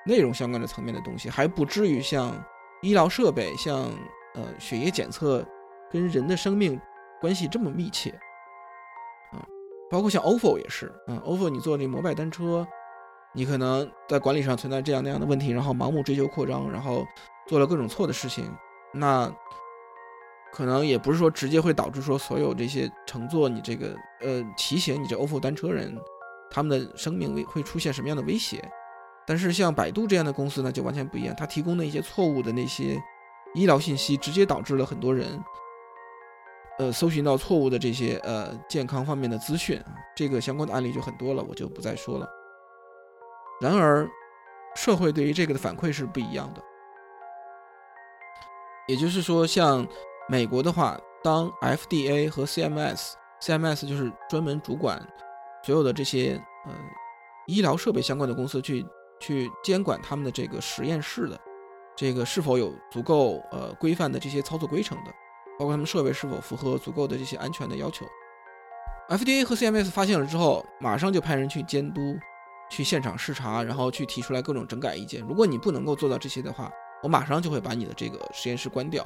S1: 内容相关的层面的东西，还不至于像医疗设备、像呃血液检测跟人的生命关系这么密切。包括像 ofo 也是，嗯，ofo 你做那摩拜单车，你可能在管理上存在这样那样的问题，然后盲目追求扩张，然后做了各种错的事情，那可能也不是说直接会导致说所有这些乘坐你这个呃骑行你这 ofo 单车人，他们的生命危会出现什么样的威胁。但是像百度这样的公司呢，就完全不一样，它提供的一些错误的那些医疗信息，直接导致了很多人。呃，搜寻到错误的这些呃健康方面的资讯这个相关的案例就很多了，我就不再说了。然而，社会对于这个的反馈是不一样的。也就是说，像美国的话，当 FDA 和 CMS，CMS 就是专门主管所有的这些呃医疗设备相关的公司去去监管他们的这个实验室的这个是否有足够呃规范的这些操作规程的。包括他们设备是否符合足够的这些安全的要求，FDA 和 CMS 发现了之后，马上就派人去监督，去现场视察，然后去提出来各种整改意见。如果你不能够做到这些的话，我马上就会把你的这个实验室关掉，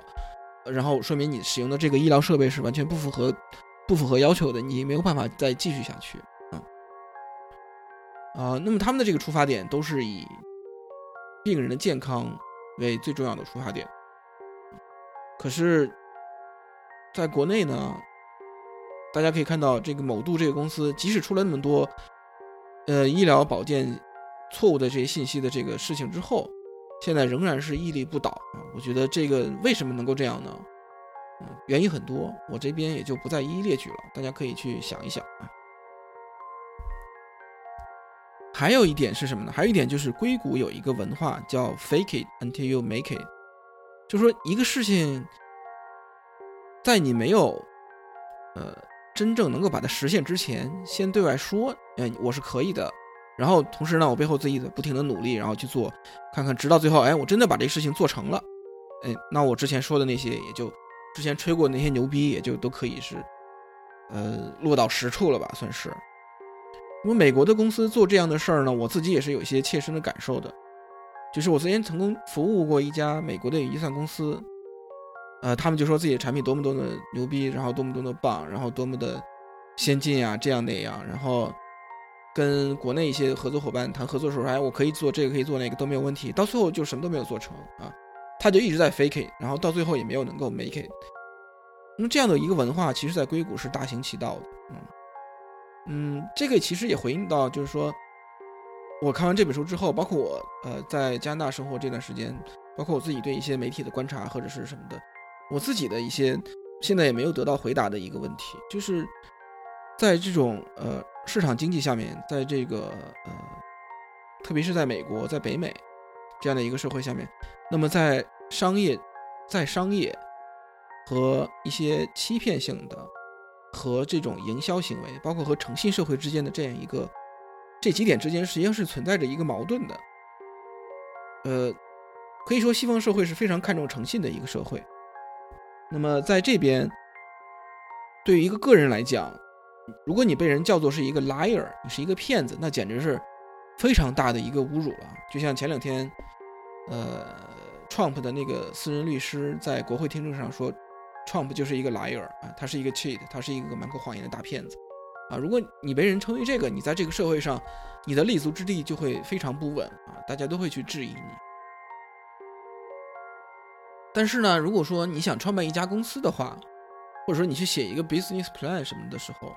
S1: 然后说明你使用的这个医疗设备是完全不符合不符合要求的，你没有办法再继续下去。啊啊，那么他们的这个出发点都是以病人的健康为最重要的出发点，可是。在国内呢，大家可以看到，这个某度这个公司，即使出了那么多，呃，医疗保健错误的这些信息的这个事情之后，现在仍然是屹立不倒啊！我觉得这个为什么能够这样呢？嗯，原因很多，我这边也就不再一一列举了，大家可以去想一想啊。还有一点是什么呢？还有一点就是硅谷有一个文化叫 “fake it until you make it”，就说一个事情。在你没有，呃，真正能够把它实现之前，先对外说，哎，我是可以的。然后同时呢，我背后自己的不停的努力，然后去做，看看直到最后，哎，我真的把这个事情做成了，哎，那我之前说的那些，也就之前吹过那些牛逼，也就都可以是，呃，落到实处了吧，算是。因为美国的公司做这样的事儿呢，我自己也是有一些切身的感受的，就是我之前成功服务过一家美国的预算公司。呃，他们就说自己的产品多么多么牛逼，然后多么多么棒，然后多么的先进啊，这样那样，然后跟国内一些合作伙伴谈合作的时候，哎，我可以做这个，可以做那个都没有问题，到最后就什么都没有做成啊，他就一直在 fake 然后到最后也没有能够 make it。那么这样的一个文化，其实在硅谷是大行其道的，嗯嗯，这个其实也回应到，就是说我看完这本书之后，包括我呃在加拿大生活这段时间，包括我自己对一些媒体的观察或者是什么的。我自己的一些现在也没有得到回答的一个问题，就是在这种呃市场经济下面，在这个呃，特别是在美国、在北美这样的一个社会下面，那么在商业，在商业，和一些欺骗性的和这种营销行为，包括和诚信社会之间的这样一个这几点之间，实际上是存在着一个矛盾的。呃，可以说西方社会是非常看重诚信的一个社会。那么在这边，对于一个个人来讲，如果你被人叫做是一个 liar，你是一个骗子，那简直是非常大的一个侮辱了。就像前两天，呃，Trump 的那个私人律师在国会听证上说，Trump 就是一个 liar 啊，他是一个 cheat，他是一个满口谎言的大骗子啊。如果你被人称为这个，你在这个社会上，你的立足之地就会非常不稳啊，大家都会去质疑你。但是呢，如果说你想创办一家公司的话，或者说你去写一个 business plan 什么的时候，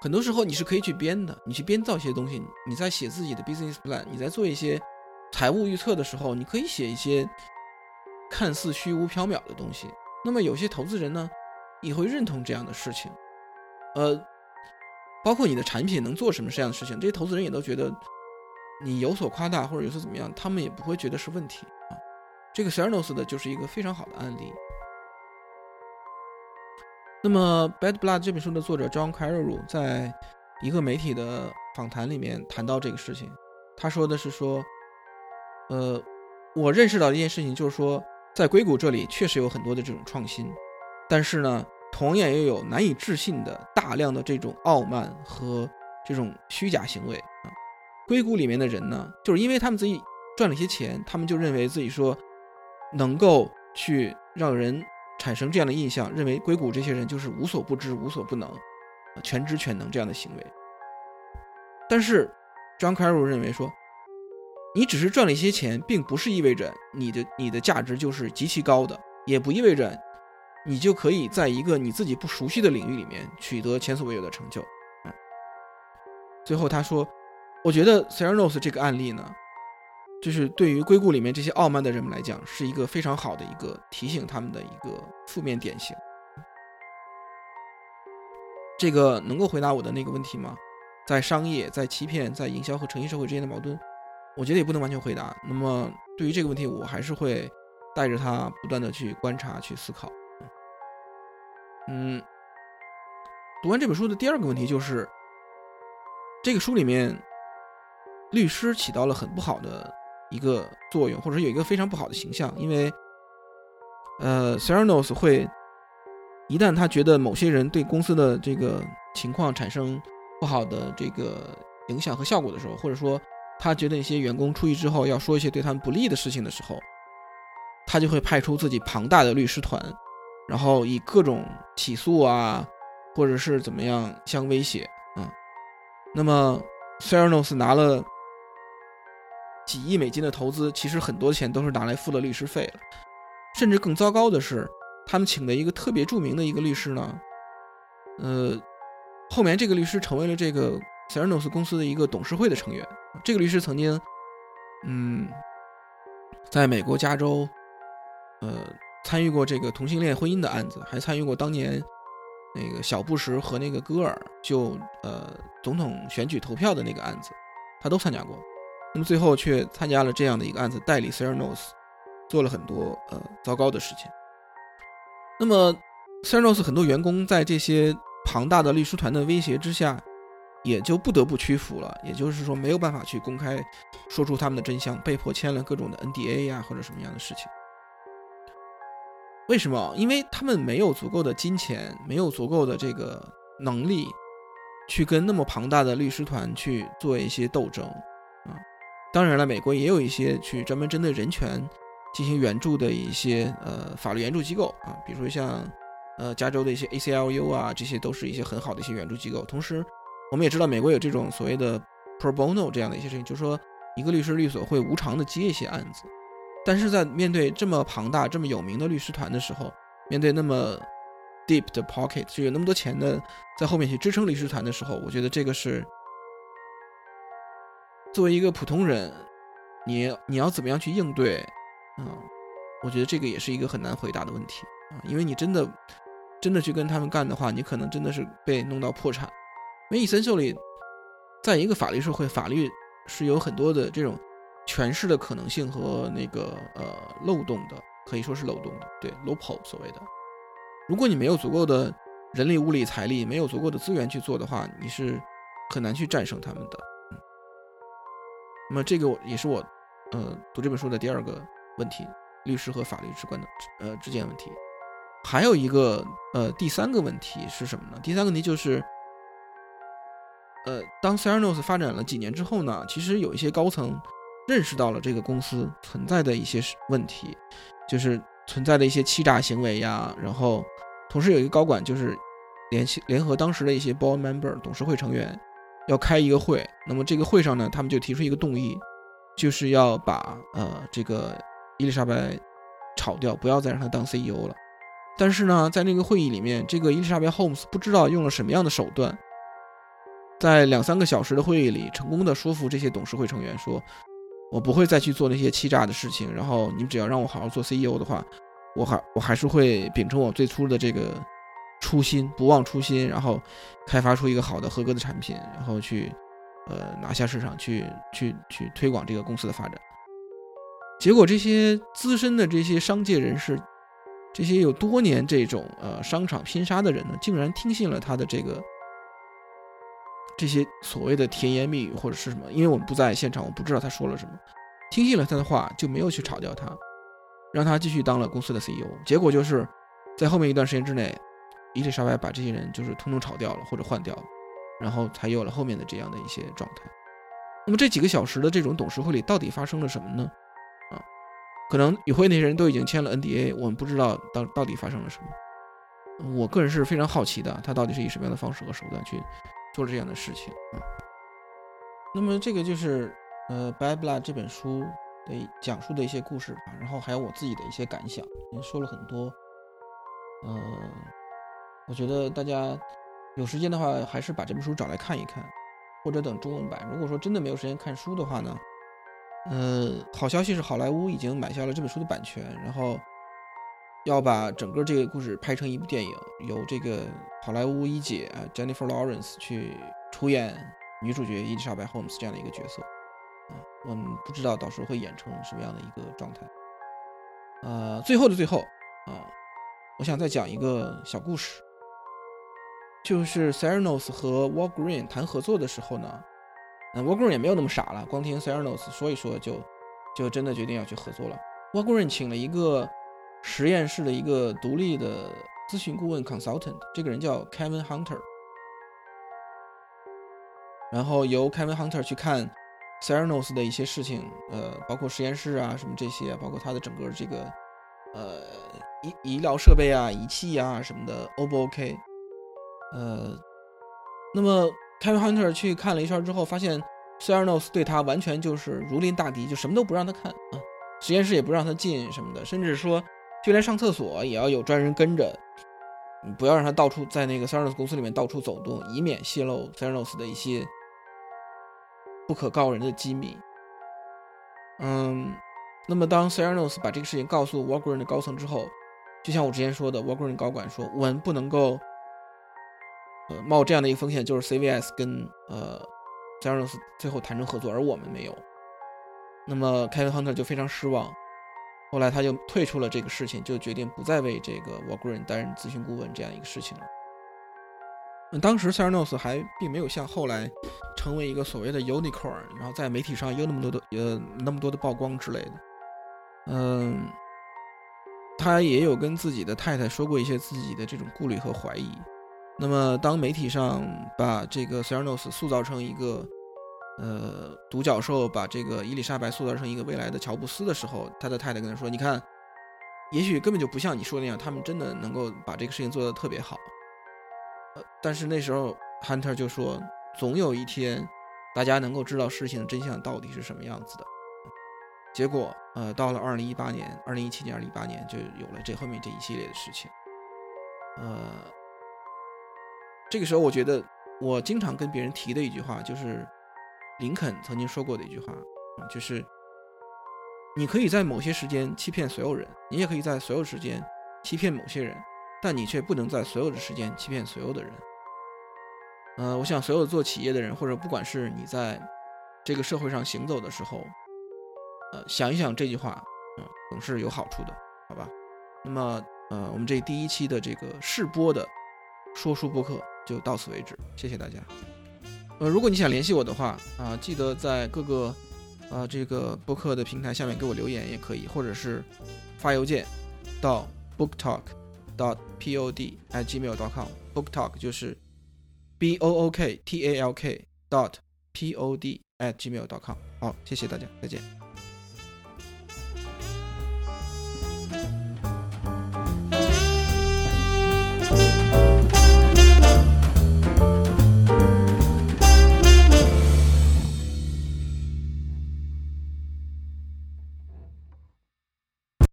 S1: 很多时候你是可以去编的，你去编造一些东西。你在写自己的 business plan，你在做一些财务预测的时候，你可以写一些看似虚无缥缈的东西。那么有些投资人呢，也会认同这样的事情。呃，包括你的产品能做什么这样的事情，这些投资人也都觉得你有所夸大或者有所怎么样，他们也不会觉得是问题啊。这个 Cernos 的就是一个非常好的案例。那么，《Bad Blood》这本书的作者 John Carreyrou 在一个媒体的访谈里面谈到这个事情，他说的是说，呃，我认识到一件事情，就是说，在硅谷这里确实有很多的这种创新，但是呢，同样也有难以置信的大量的这种傲慢和这种虚假行为啊。硅谷里面的人呢，就是因为他们自己赚了一些钱，他们就认为自己说能够去让人。产生这样的印象，认为硅谷这些人就是无所不知、无所不能、全知全能这样的行为。但是，John c a r r o 认为说，你只是赚了一些钱，并不是意味着你的你的价值就是极其高的，也不意味着你就可以在一个你自己不熟悉的领域里面取得前所未有的成就。最后他说，我觉得 s e r n o s 这个案例呢。就是对于硅谷里面这些傲慢的人们来讲，是一个非常好的一个提醒他们的一个负面典型。这个能够回答我的那个问题吗？在商业、在欺骗、在营销和诚信社会之间的矛盾，我觉得也不能完全回答。那么对于这个问题，我还是会带着他不断的去观察、去思考。嗯，读完这本书的第二个问题就是，这个书里面律师起到了很不好的。一个作用，或者有一个非常不好的形象，因为，呃 s e r n o s 会一旦他觉得某些人对公司的这个情况产生不好的这个影响和效果的时候，或者说他觉得一些员工出去之后要说一些对他们不利的事情的时候，他就会派出自己庞大的律师团，然后以各种起诉啊，或者是怎么样相威胁啊。那么 s e r n o s 拿了。几亿美金的投资，其实很多钱都是拿来付了律师费了。甚至更糟糕的是，他们请的一个特别著名的一个律师呢，呃，后面这个律师成为了这个 s e r n o s 公司的一个董事会的成员。这个律师曾经，嗯，在美国加州，呃，参与过这个同性恋婚姻的案子，还参与过当年那个小布什和那个戈尔就呃总统选举投票的那个案子，他都参加过。那么最后却参加了这样的一个案子，代理 s e r n o s 做了很多呃糟糕的事情。那么 s e r n o s 很多员工在这些庞大的律师团的威胁之下，也就不得不屈服了。也就是说，没有办法去公开说出他们的真相，被迫签了各种的 NDA 呀或者什么样的事情。为什么？因为他们没有足够的金钱，没有足够的这个能力，去跟那么庞大的律师团去做一些斗争啊。当然了，美国也有一些去专门针对人权进行援助的一些呃法律援助机构啊，比如说像呃加州的一些 ACLU 啊，这些都是一些很好的一些援助机构。同时，我们也知道美国有这种所谓的 pro bono 这样的一些事情，就是说一个律师律所会无偿的接一些案子。但是在面对这么庞大、这么有名的律师团的时候，面对那么 deep 的 pocket，就有那么多钱的在后面去支撑律师团的时候，我觉得这个是。作为一个普通人，你你要怎么样去应对？嗯，我觉得这个也是一个很难回答的问题啊，因为你真的真的去跟他们干的话，你可能真的是被弄到破产。因为伊森秀里，在一个法律社会，法律是有很多的这种诠释的可能性和那个呃漏洞的，可以说是漏洞的，对 loophole 所谓的。如果你没有足够的人力、物力、财力，没有足够的资源去做的话，你是很难去战胜他们的。那么这个也是我，呃，读这本书的第二个问题：律师和法律之间的呃之间问题。还有一个呃第三个问题是什么呢？第三个问题就是，呃，当 Cernos 发展了几年之后呢，其实有一些高层认识到了这个公司存在的一些问题，就是存在的一些欺诈行为呀。然后，同时有一个高管就是联系联合当时的一些 board member 董事会成员。要开一个会，那么这个会上呢，他们就提出一个动议，就是要把呃这个伊丽莎白炒掉，不要再让她当 CEO 了。但是呢，在那个会议里面，这个伊丽莎白 Holmes 不知道用了什么样的手段，在两三个小时的会议里，成功的说服这些董事会成员说，我不会再去做那些欺诈的事情，然后你们只要让我好好做 CEO 的话，我还我还是会秉承我最初的这个。初心不忘初心，然后开发出一个好的合格的产品，然后去呃拿下市场，去去去推广这个公司的发展。结果这些资深的这些商界人士，这些有多年这种呃商场拼杀的人呢，竟然听信了他的这个这些所谓的甜言蜜语或者是什么？因为我们不在现场，我不知道他说了什么。听信了他的话，就没有去炒掉他，让他继续当了公司的 CEO。结果就是在后面一段时间之内。伊丽莎白把这些人就是通通炒掉了或者换掉了，然后才有了后面的这样的一些状态。那么这几个小时的这种董事会里到底发生了什么呢？啊，可能与会那些人都已经签了 NDA，我们不知道到到底发生了什么。我个人是非常好奇的，他到底是以什么样的方式和手段去做这样的事情啊？那么这个就是呃《Bad Blood》这本书的讲述的一些故事吧，然后还有我自己的一些感想，也说了很多，呃。我觉得大家有时间的话，还是把这本书找来看一看，或者等中文版。如果说真的没有时间看书的话呢，呃，好消息是好莱坞已经买下了这本书的版权，然后要把整个这个故事拍成一部电影，由这个好莱坞一姐啊 Jennifer Lawrence 去出演女主角伊丽莎白 Holmes 这样的一个角色啊，我们不知道到时候会演成什么样的一个状态。呃，最后的最后啊，我想再讲一个小故事。就是 Theranos 和 Walgreen 谈合作的时候呢，嗯，Walgreen 也没有那么傻了，光听 Theranos 说一说就就真的决定要去合作了。Walgreen 请了一个实验室的一个独立的咨询顾问 consultant，这个人叫 Kevin Hunter，然后由 Kevin Hunter 去看 Theranos 的一些事情，呃，包括实验室啊什么这些，包括他的整个这个呃医医疗设备啊、仪器啊什么的，O 不 OK？呃，那么 Kevin Hunter 去看了一圈之后，发现 Sernos 对他完全就是如临大敌，就什么都不让他看啊，实验室也不让他进什么的，甚至说就连上厕所也要有专人跟着，不要让他到处在那个 Sernos 公司里面到处走动，以免泄露 Sernos 的一些不可告人的机密。嗯，那么当 Sernos 把这个事情告诉 Walgreen 的高层之后，就像我之前说的，Walgreen 高管说，我们不能够。呃，冒这样的一个风险，就是 CVS 跟呃 z e r o s 最后谈成合作，而我们没有。那么 Kevin Hunter 就非常失望，后来他就退出了这个事情，就决定不再为这个 Walgreen 担任咨询顾问这样一个事情了。那当时 Cernos 还并没有像后来成为一个所谓的 unicorn，然后在媒体上有那么多的呃那么多的曝光之类的。嗯，他也有跟自己的太太说过一些自己的这种顾虑和怀疑。那么，当媒体上把这个 Theranos 塑造成一个，呃，独角兽，把这个伊丽莎白塑造成一个未来的乔布斯的时候，他的太太跟他说：“你看，也许根本就不像你说的那样，他们真的能够把这个事情做得特别好。”呃，但是那时候 Hunter 就说：“总有一天，大家能够知道事情的真相到底是什么样子的。”结果，呃，到了2018年、2017年、2018年，就有了这后面这一系列的事情，呃。这个时候，我觉得我经常跟别人提的一句话，就是林肯曾经说过的一句话，就是你可以在某些时间欺骗所有人，你也可以在所有时间欺骗某些人，但你却不能在所有的时间欺骗所有的人。呃，我想所有做企业的人，或者不管是你在这个社会上行走的时候，呃，想一想这句话，嗯，总是有好处的，好吧？那么呃，我们这第一期的这个试播的说书播客就到此为止，谢谢大家。呃，如果你想联系我的话啊，记得在各个啊这个播客的平台下面给我留言也可以，或者是发邮件到 booktalk dot pod at gmail dot com。booktalk 就是 b o o k t a l k dot p o d at gmail dot com。好，谢谢大家，再见。